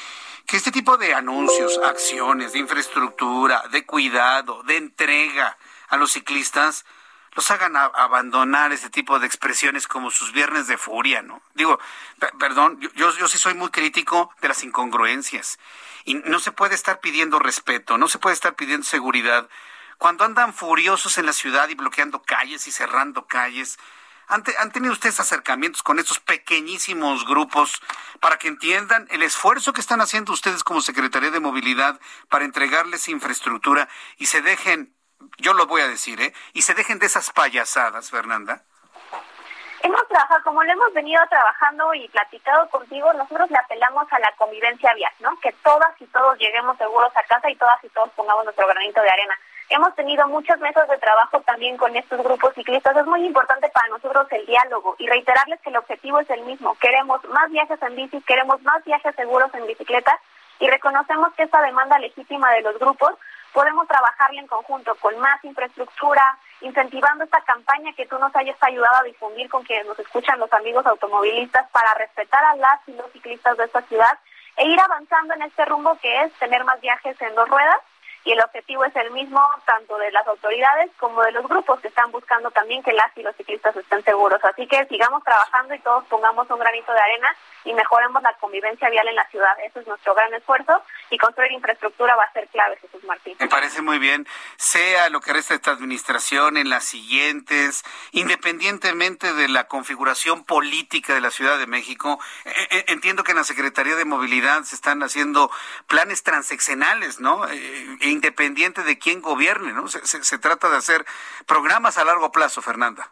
que este tipo de anuncios, acciones de infraestructura, de cuidado, de entrega a los ciclistas, los hagan abandonar ese tipo de expresiones como sus viernes de furia, ¿no? Digo, perdón, yo, yo sí soy muy crítico de las incongruencias. Y no se puede estar pidiendo respeto, no se puede estar pidiendo seguridad cuando andan furiosos en la ciudad y bloqueando calles y cerrando calles. ¿Han, tenido ustedes acercamientos con estos pequeñísimos grupos para que entiendan el esfuerzo que están haciendo ustedes como Secretaría de Movilidad para entregarles infraestructura y se dejen, yo lo voy a decir, ¿eh? Y se dejen de esas payasadas, Fernanda? Hemos trabajado, como lo hemos venido trabajando y platicado contigo, nosotros le apelamos a la convivencia vial, ¿no? Que todas y todos lleguemos seguros a casa y todas y todos pongamos nuestro granito de arena. Hemos tenido muchas mesas de trabajo también con estos grupos ciclistas. Es muy importante para nosotros el diálogo y reiterarles que el objetivo es el mismo. Queremos más viajes en bici, queremos más viajes seguros en bicicleta y reconocemos que esta demanda legítima de los grupos podemos trabajarla en conjunto con más infraestructura, incentivando esta campaña que tú nos hayas ayudado a difundir con quienes nos escuchan los amigos automovilistas para respetar a las y los ciclistas de esta ciudad e ir avanzando en este rumbo que es tener más viajes en dos ruedas y el objetivo es el mismo tanto de las autoridades como de los grupos que están buscando también que las y los ciclistas estén seguros. Así que sigamos trabajando y todos pongamos un granito de arena y mejoremos la convivencia vial en la ciudad. Ese es nuestro gran esfuerzo y construir infraestructura va a ser clave, Jesús Martín. Me parece muy bien, sea lo que resta de esta administración en las siguientes, independientemente de la configuración política de la Ciudad de México, e, e, entiendo que en la Secretaría de Movilidad se están haciendo planes transeccionales, ¿no? E, independiente de quién gobierne, ¿no? Se, se, trata de hacer programas a largo plazo, Fernanda.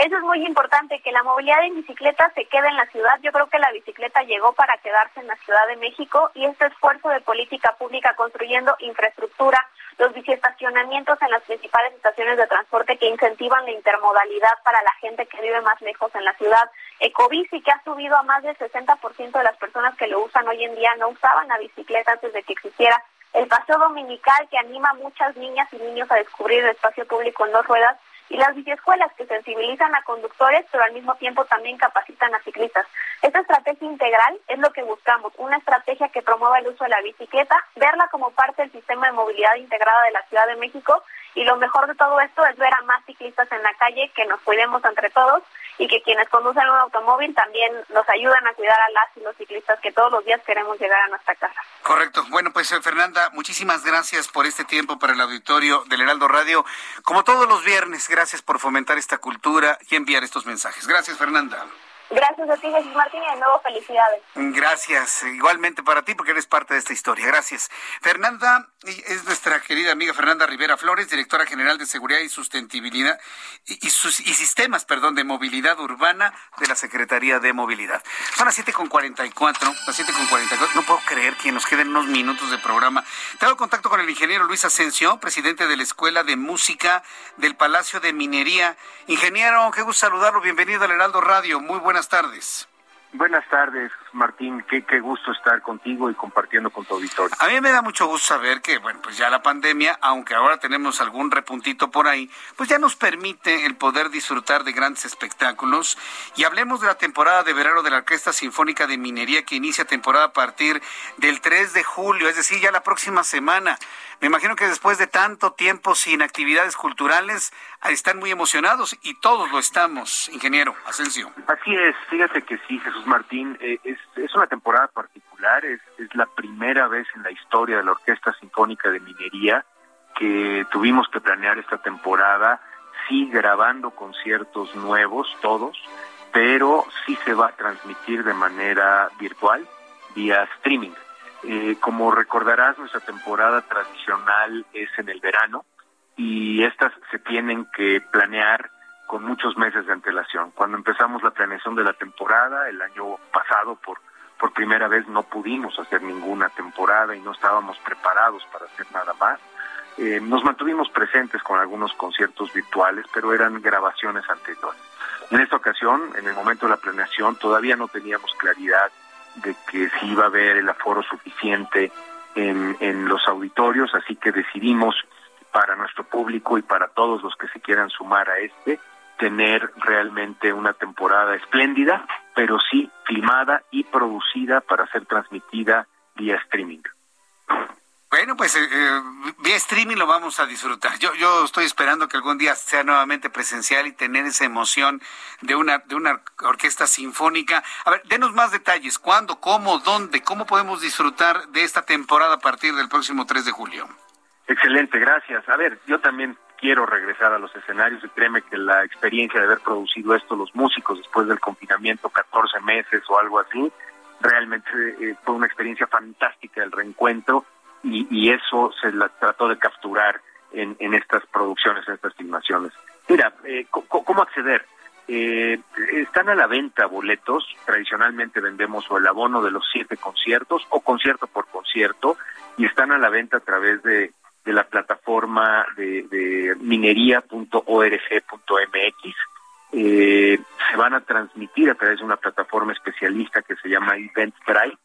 Eso es muy importante, que la movilidad en bicicleta se quede en la ciudad. Yo creo que la bicicleta llegó para quedarse en la Ciudad de México y este esfuerzo de política pública construyendo infraestructura, los biciestacionamientos en las principales estaciones de transporte que incentivan la intermodalidad para la gente que vive más lejos en la ciudad. Ecobici, que ha subido a más del 60% de las personas que lo usan hoy en día, no usaban la bicicleta antes de que existiera el paseo dominical que anima a muchas niñas y niños a descubrir el espacio público en dos ruedas y las biciescuelas que sensibilizan a conductores pero al mismo tiempo también capacitan a ciclistas. Esta estrategia integral es lo que buscamos, una estrategia que promueva el uso de la bicicleta, verla como parte del sistema de movilidad integrada de la Ciudad de México y lo mejor de todo esto es ver a más ciclistas en la calle, que nos cuidemos entre todos y que quienes conducen un automóvil también nos ayudan a cuidar a las y los ciclistas que todos los días queremos llegar a nuestra casa. Correcto. Bueno, pues eh, Fernanda, muchísimas gracias por este tiempo para el auditorio del Heraldo Radio. Como todos los viernes, gracias por fomentar esta cultura y enviar estos mensajes. Gracias, Fernanda. Gracias a ti, Jesús Martín, y de nuevo felicidades. Gracias, igualmente para ti, porque eres parte de esta historia. Gracias. Fernanda, es nuestra querida amiga Fernanda Rivera Flores, directora general de Seguridad y Sustentabilidad y, Sistemas, perdón, de Movilidad Urbana de la Secretaría de Movilidad. Son las 7.44, las 7.44, no puedo creer que nos queden unos minutos de programa. Tengo contacto con el ingeniero Luis Asensio, presidente de la Escuela de Música del Palacio de Minería. Ingeniero, qué gusto saludarlo, bienvenido al Heraldo Radio, muy buenas buenas tardes. Buenas tardes, Martín. Qué, qué, gusto estar contigo y compartiendo con tu auditorio. A mí me da mucho gusto saber que, bueno, pues ya la pandemia, aunque ahora tenemos algún repuntito por ahí, pues ya nos permite el poder disfrutar de grandes espectáculos. Y hablemos de la temporada de verano de la Orquesta Sinfónica de Minería que inicia temporada a partir del 3 de julio, es decir, ya la próxima semana. Me imagino que después de tanto tiempo sin actividades culturales, están muy emocionados y todos lo estamos, ingeniero Asensio. Así es, fíjate que sí, Jesús Martín, eh, es, es, una temporada particular, es, la primera vez en la historia de la Orquesta Sinfónica de Minería que tuvimos que planear esta temporada, sí grabando conciertos nuevos, todos, pero sí se va a transmitir de manera virtual, vía streaming. Eh, como recordarás, nuestra temporada tradicional es en el verano y estas se tienen que planear con muchos meses de antelación. Cuando empezamos la planeación de la temporada, el año pasado por, por primera vez no pudimos hacer ninguna temporada y no estábamos preparados para hacer nada más. Eh, nos mantuvimos presentes con algunos conciertos virtuales, pero eran grabaciones anteriores. En esta ocasión, en el momento de la planeación, todavía no teníamos claridad de que si iba a haber el aforo suficiente en, en los auditorios, así que decidimos para nuestro público y para todos los que se quieran sumar a este, tener realmente una temporada espléndida, pero sí filmada y producida para ser transmitida vía streaming. Bueno, pues eh, eh, vía streaming lo vamos a disfrutar. Yo, yo estoy esperando que algún día sea nuevamente presencial y tener esa emoción de una, de una orquesta sinfónica. A ver, denos más detalles. ¿Cuándo, cómo, dónde, cómo podemos disfrutar de esta temporada a partir del próximo 3 de julio? Excelente, gracias. A ver, yo también quiero regresar a los escenarios y créeme que la experiencia de haber producido esto los músicos después del confinamiento, 14 meses o algo así, realmente eh, fue una experiencia fantástica el reencuentro y, eso se la trató de capturar en, en estas producciones, en estas filmaciones. Mira, eh, ¿cómo acceder? Eh, están a la venta boletos, tradicionalmente vendemos o el abono de los siete conciertos o concierto por concierto y están a la venta a través de, de la plataforma de, de minería.org.mx. Eh, se van a transmitir a través de una plataforma especialista que se llama Eventbrite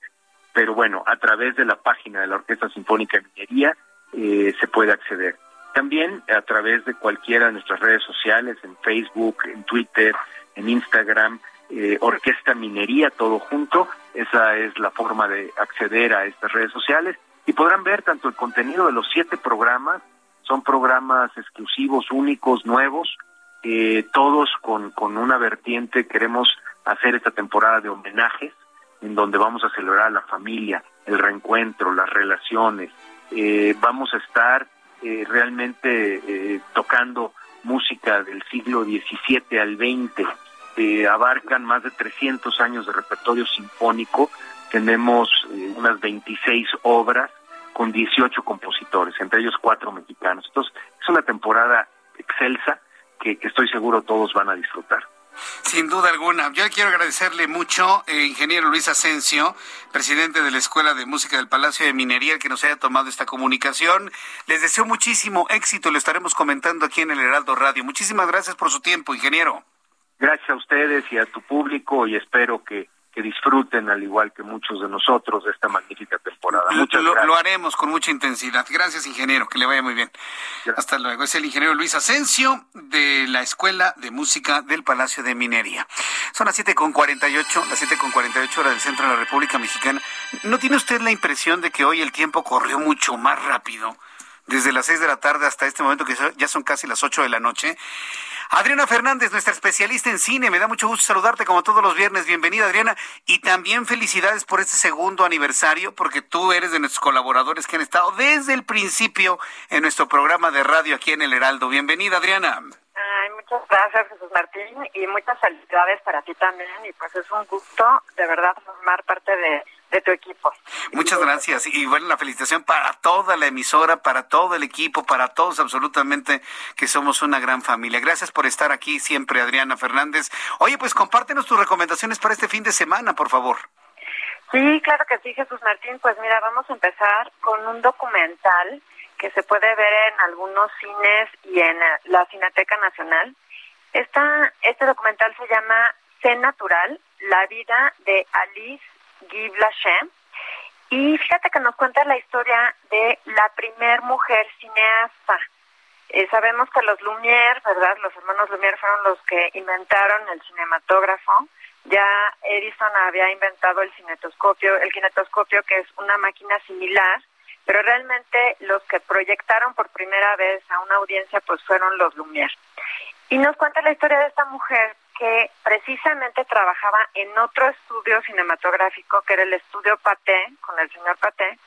pero bueno, a través de la página de la Orquesta Sinfónica de Minería eh, se puede acceder. También a través de cualquiera de nuestras redes sociales, en Facebook, en Twitter, en Instagram, eh, Orquesta Minería, todo junto. Esa es la forma de acceder a estas redes sociales. Y podrán ver tanto el contenido de los siete programas, son programas exclusivos, únicos, nuevos, eh, todos con, con una vertiente. Queremos hacer esta temporada de homenajes en donde vamos a celebrar la familia, el reencuentro, las relaciones. Eh, vamos a estar eh, realmente eh, tocando música del siglo XVII al XX. abarcan más de 300 años de repertorio sinfónico. Tenemos unas 26 obras con 18 compositores, entre ellos cuatro mexicanos. Entonces, es una temporada excelsa que estoy seguro todos van a disfrutar. Sin duda alguna. Yo quiero agradecerle mucho, eh, ingeniero Luis Asensio, presidente de la Escuela de Música del Palacio de Minería, el que nos haya tomado esta comunicación. Les deseo muchísimo éxito, lo estaremos comentando aquí en el Heraldo Radio. Muchísimas gracias por su tiempo, ingeniero. Gracias a ustedes y a tu público y espero que que disfruten, al igual que muchos de nosotros, de esta magnífica temporada. Muchas lo, gracias. lo haremos con mucha intensidad. Gracias, ingeniero, que le vaya muy bien. Hasta luego. Es el ingeniero Luis Asensio de la Escuela de Música del Palacio de Minería. Son las 7.48, las 7.48 horas del centro de la República Mexicana. ¿No tiene usted la impresión de que hoy el tiempo corrió mucho más rápido? Desde las 6 de la tarde hasta este momento, que ya son casi las 8 de la noche. Adriana Fernández, nuestra especialista en cine, me da mucho gusto saludarte como todos los viernes. Bienvenida, Adriana. Y también felicidades por este segundo aniversario, porque tú eres de nuestros colaboradores que han estado desde el principio en nuestro programa de radio aquí en El Heraldo. Bienvenida, Adriana. Ay, muchas gracias, Jesús Martín, y muchas felicidades para ti también. Y pues es un gusto, de verdad, formar parte de de tu equipo. Muchas gracias y bueno, la felicitación para toda la emisora, para todo el equipo, para todos absolutamente que somos una gran familia. Gracias por estar aquí siempre, Adriana Fernández. Oye, pues compártenos tus recomendaciones para este fin de semana, por favor. Sí, claro que sí, Jesús Martín. Pues mira, vamos a empezar con un documental que se puede ver en algunos cines y en la Cineteca Nacional. Esta, este documental se llama C Natural, la vida de Alice Guy Blanchet. Y fíjate que nos cuenta la historia de la primer mujer cineasta. Eh, sabemos que los Lumière, ¿verdad? Los hermanos Lumière fueron los que inventaron el cinematógrafo. Ya Edison había inventado el cinetoscopio, el kinetoscopio, que es una máquina similar, pero realmente los que proyectaron por primera vez a una audiencia pues fueron los Lumière. Y nos cuenta la historia de esta mujer que precisamente trabajaba en otro estudio cinematográfico, que era el estudio Paté, con el señor Paté.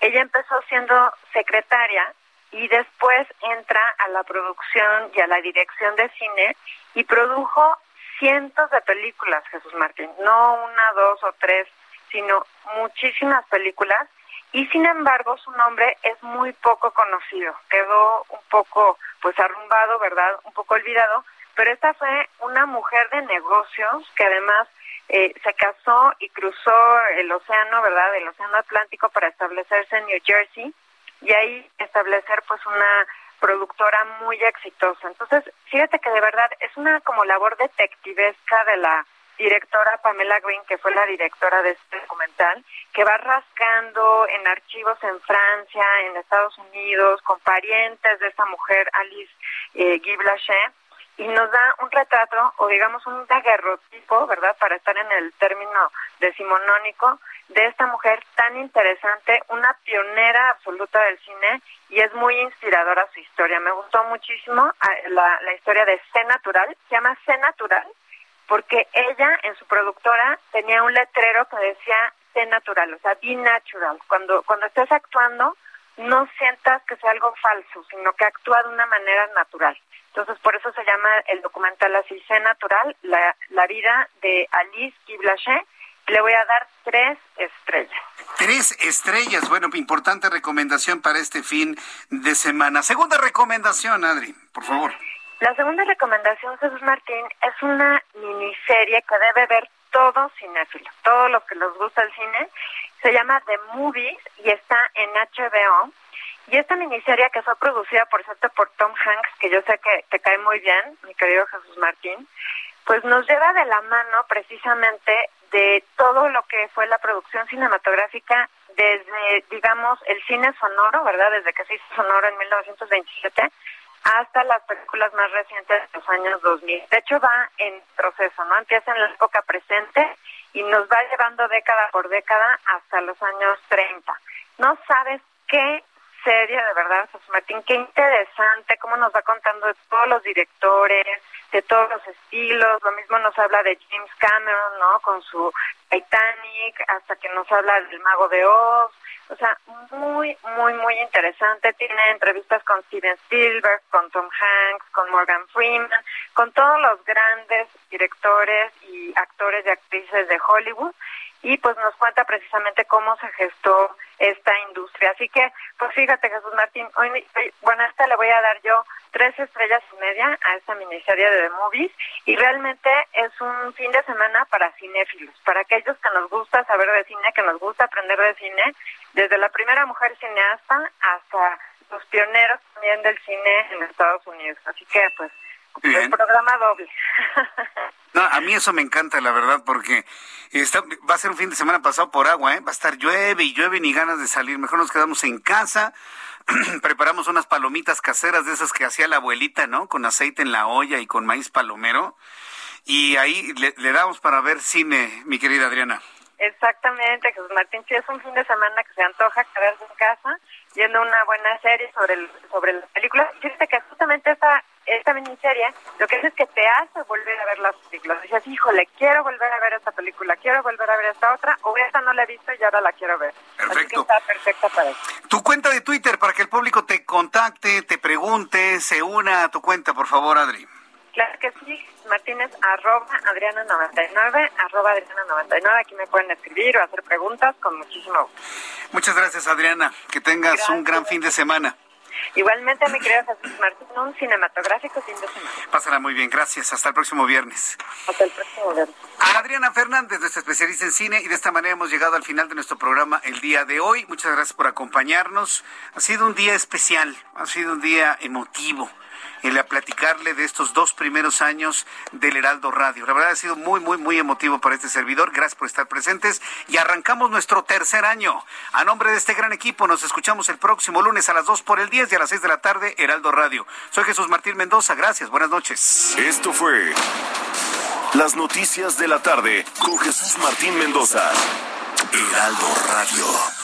Ella empezó siendo secretaria y después entra a la producción y a la dirección de cine y produjo cientos de películas, Jesús Martín, no una, dos o tres, sino muchísimas películas y sin embargo su nombre es muy poco conocido, quedó un poco pues arrumbado, ¿verdad? Un poco olvidado, pero esta fue una mujer de negocios que además eh, se casó y cruzó el océano, ¿verdad? El océano Atlántico para establecerse en New Jersey y ahí establecer pues una productora muy exitosa. Entonces, fíjate que de verdad es una como labor detectivesca de la directora Pamela Green, que fue la directora de este documental, que va rascando en archivos en Francia, en Estados Unidos, con parientes de esta mujer, Alice eh, Guy Blanchet, y nos da un retrato, o digamos un daguerrotipo, ¿verdad?, para estar en el término decimonónico, de esta mujer tan interesante, una pionera absoluta del cine, y es muy inspiradora su historia. Me gustó muchísimo ah, la, historia de C Natural, se llama C Natural, porque ella en su productora tenía un letrero que decía sé natural, o sea, be natural. Cuando, cuando estés actuando, no sientas que sea algo falso, sino que actúa de una manera natural. Entonces, por eso se llama el documental así, Sé Natural, la, la vida de Alice Guy Le voy a dar tres estrellas. Tres estrellas, bueno, importante recomendación para este fin de semana. Segunda recomendación, Adri, por favor. La segunda recomendación, Jesús Martín, es una miniserie que debe ver todo cinéfilo, todos los que les gusta el cine. Se llama The Movies y está en HBO. Y esta miniserie que fue producida, por cierto, por Tom Hanks, que yo sé que te cae muy bien, mi querido Jesús Martín, pues nos lleva de la mano precisamente de todo lo que fue la producción cinematográfica desde, digamos, el cine sonoro, ¿verdad? Desde que se hizo sonoro en 1927 hasta las películas más recientes de los años 2000. De hecho, va en proceso, ¿no? Empieza en la época presente y nos va llevando década por década hasta los años 30. No sabes qué serie, de verdad, José Martín, qué interesante, cómo nos va contando de todos los directores, de todos los estilos, lo mismo nos habla de James Cameron, ¿no? Con su Titanic, hasta que nos habla del Mago de Oz, o sea, muy, muy, muy interesante. Tiene entrevistas con Steven Spielberg, con Tom Hanks, con Morgan Freeman, con todos los grandes directores y actores y actrices de Hollywood. Y pues nos cuenta precisamente cómo se gestó esta industria. Así que, pues fíjate, Jesús Martín, hoy, bueno, esta le voy a dar yo tres estrellas y media a esta miniserie de The Movies y realmente es un fin de semana para cinéfilos, para aquellos que nos gusta saber de cine, que nos gusta aprender de cine, desde la primera mujer cineasta hasta los pioneros también del cine en Estados Unidos. Así que, pues, el programa doble. No, a mí eso me encanta, la verdad, porque está, va a ser un fin de semana pasado por agua, ¿eh? Va a estar llueve y llueve ni ganas de salir. Mejor nos quedamos en casa, <clears throat> preparamos unas palomitas caseras de esas que hacía la abuelita, ¿no? Con aceite en la olla y con maíz palomero. Y ahí le, damos para ver cine, mi querida Adriana. Exactamente, Jesús Martín. Sí, es un fin de semana que se antoja quedarse en casa viendo una buena serie sobre el, sobre la película. Fíjate que justamente esta, esta miniserie lo que hace es que te hace volver a ver las películas. Dices, híjole, quiero volver a ver esta película, quiero volver a ver esta otra, o esta no la he visto y ahora la quiero ver. Perfecto. Así que está perfecta para eso. Tu cuenta de Twitter para que el público te contacte, te pregunte, se una a tu cuenta, por favor, Adri. Claro que sí, Martínez, arroba Adriana99, arroba Adriana99. Aquí me pueden escribir o hacer preguntas con muchísimo gusto. Muchas gracias, Adriana. Que tengas un gran fin de semana. Igualmente, mi querido Jesús Martín, un cinematográfico fin de semana. Pásala muy bien, gracias. Hasta el próximo viernes. Hasta el próximo viernes. A Adriana Fernández, nuestra especialista en cine, y de esta manera hemos llegado al final de nuestro programa el día de hoy. Muchas gracias por acompañarnos. Ha sido un día especial, ha sido un día emotivo el a platicarle de estos dos primeros años del Heraldo Radio. La verdad ha sido muy, muy, muy emotivo para este servidor. Gracias por estar presentes y arrancamos nuestro tercer año. A nombre de este gran equipo, nos escuchamos el próximo lunes a las 2 por el 10 y a las 6 de la tarde, Heraldo Radio. Soy Jesús Martín Mendoza. Gracias. Buenas noches. Esto fue Las Noticias de la Tarde con Jesús Martín Mendoza. Heraldo Radio.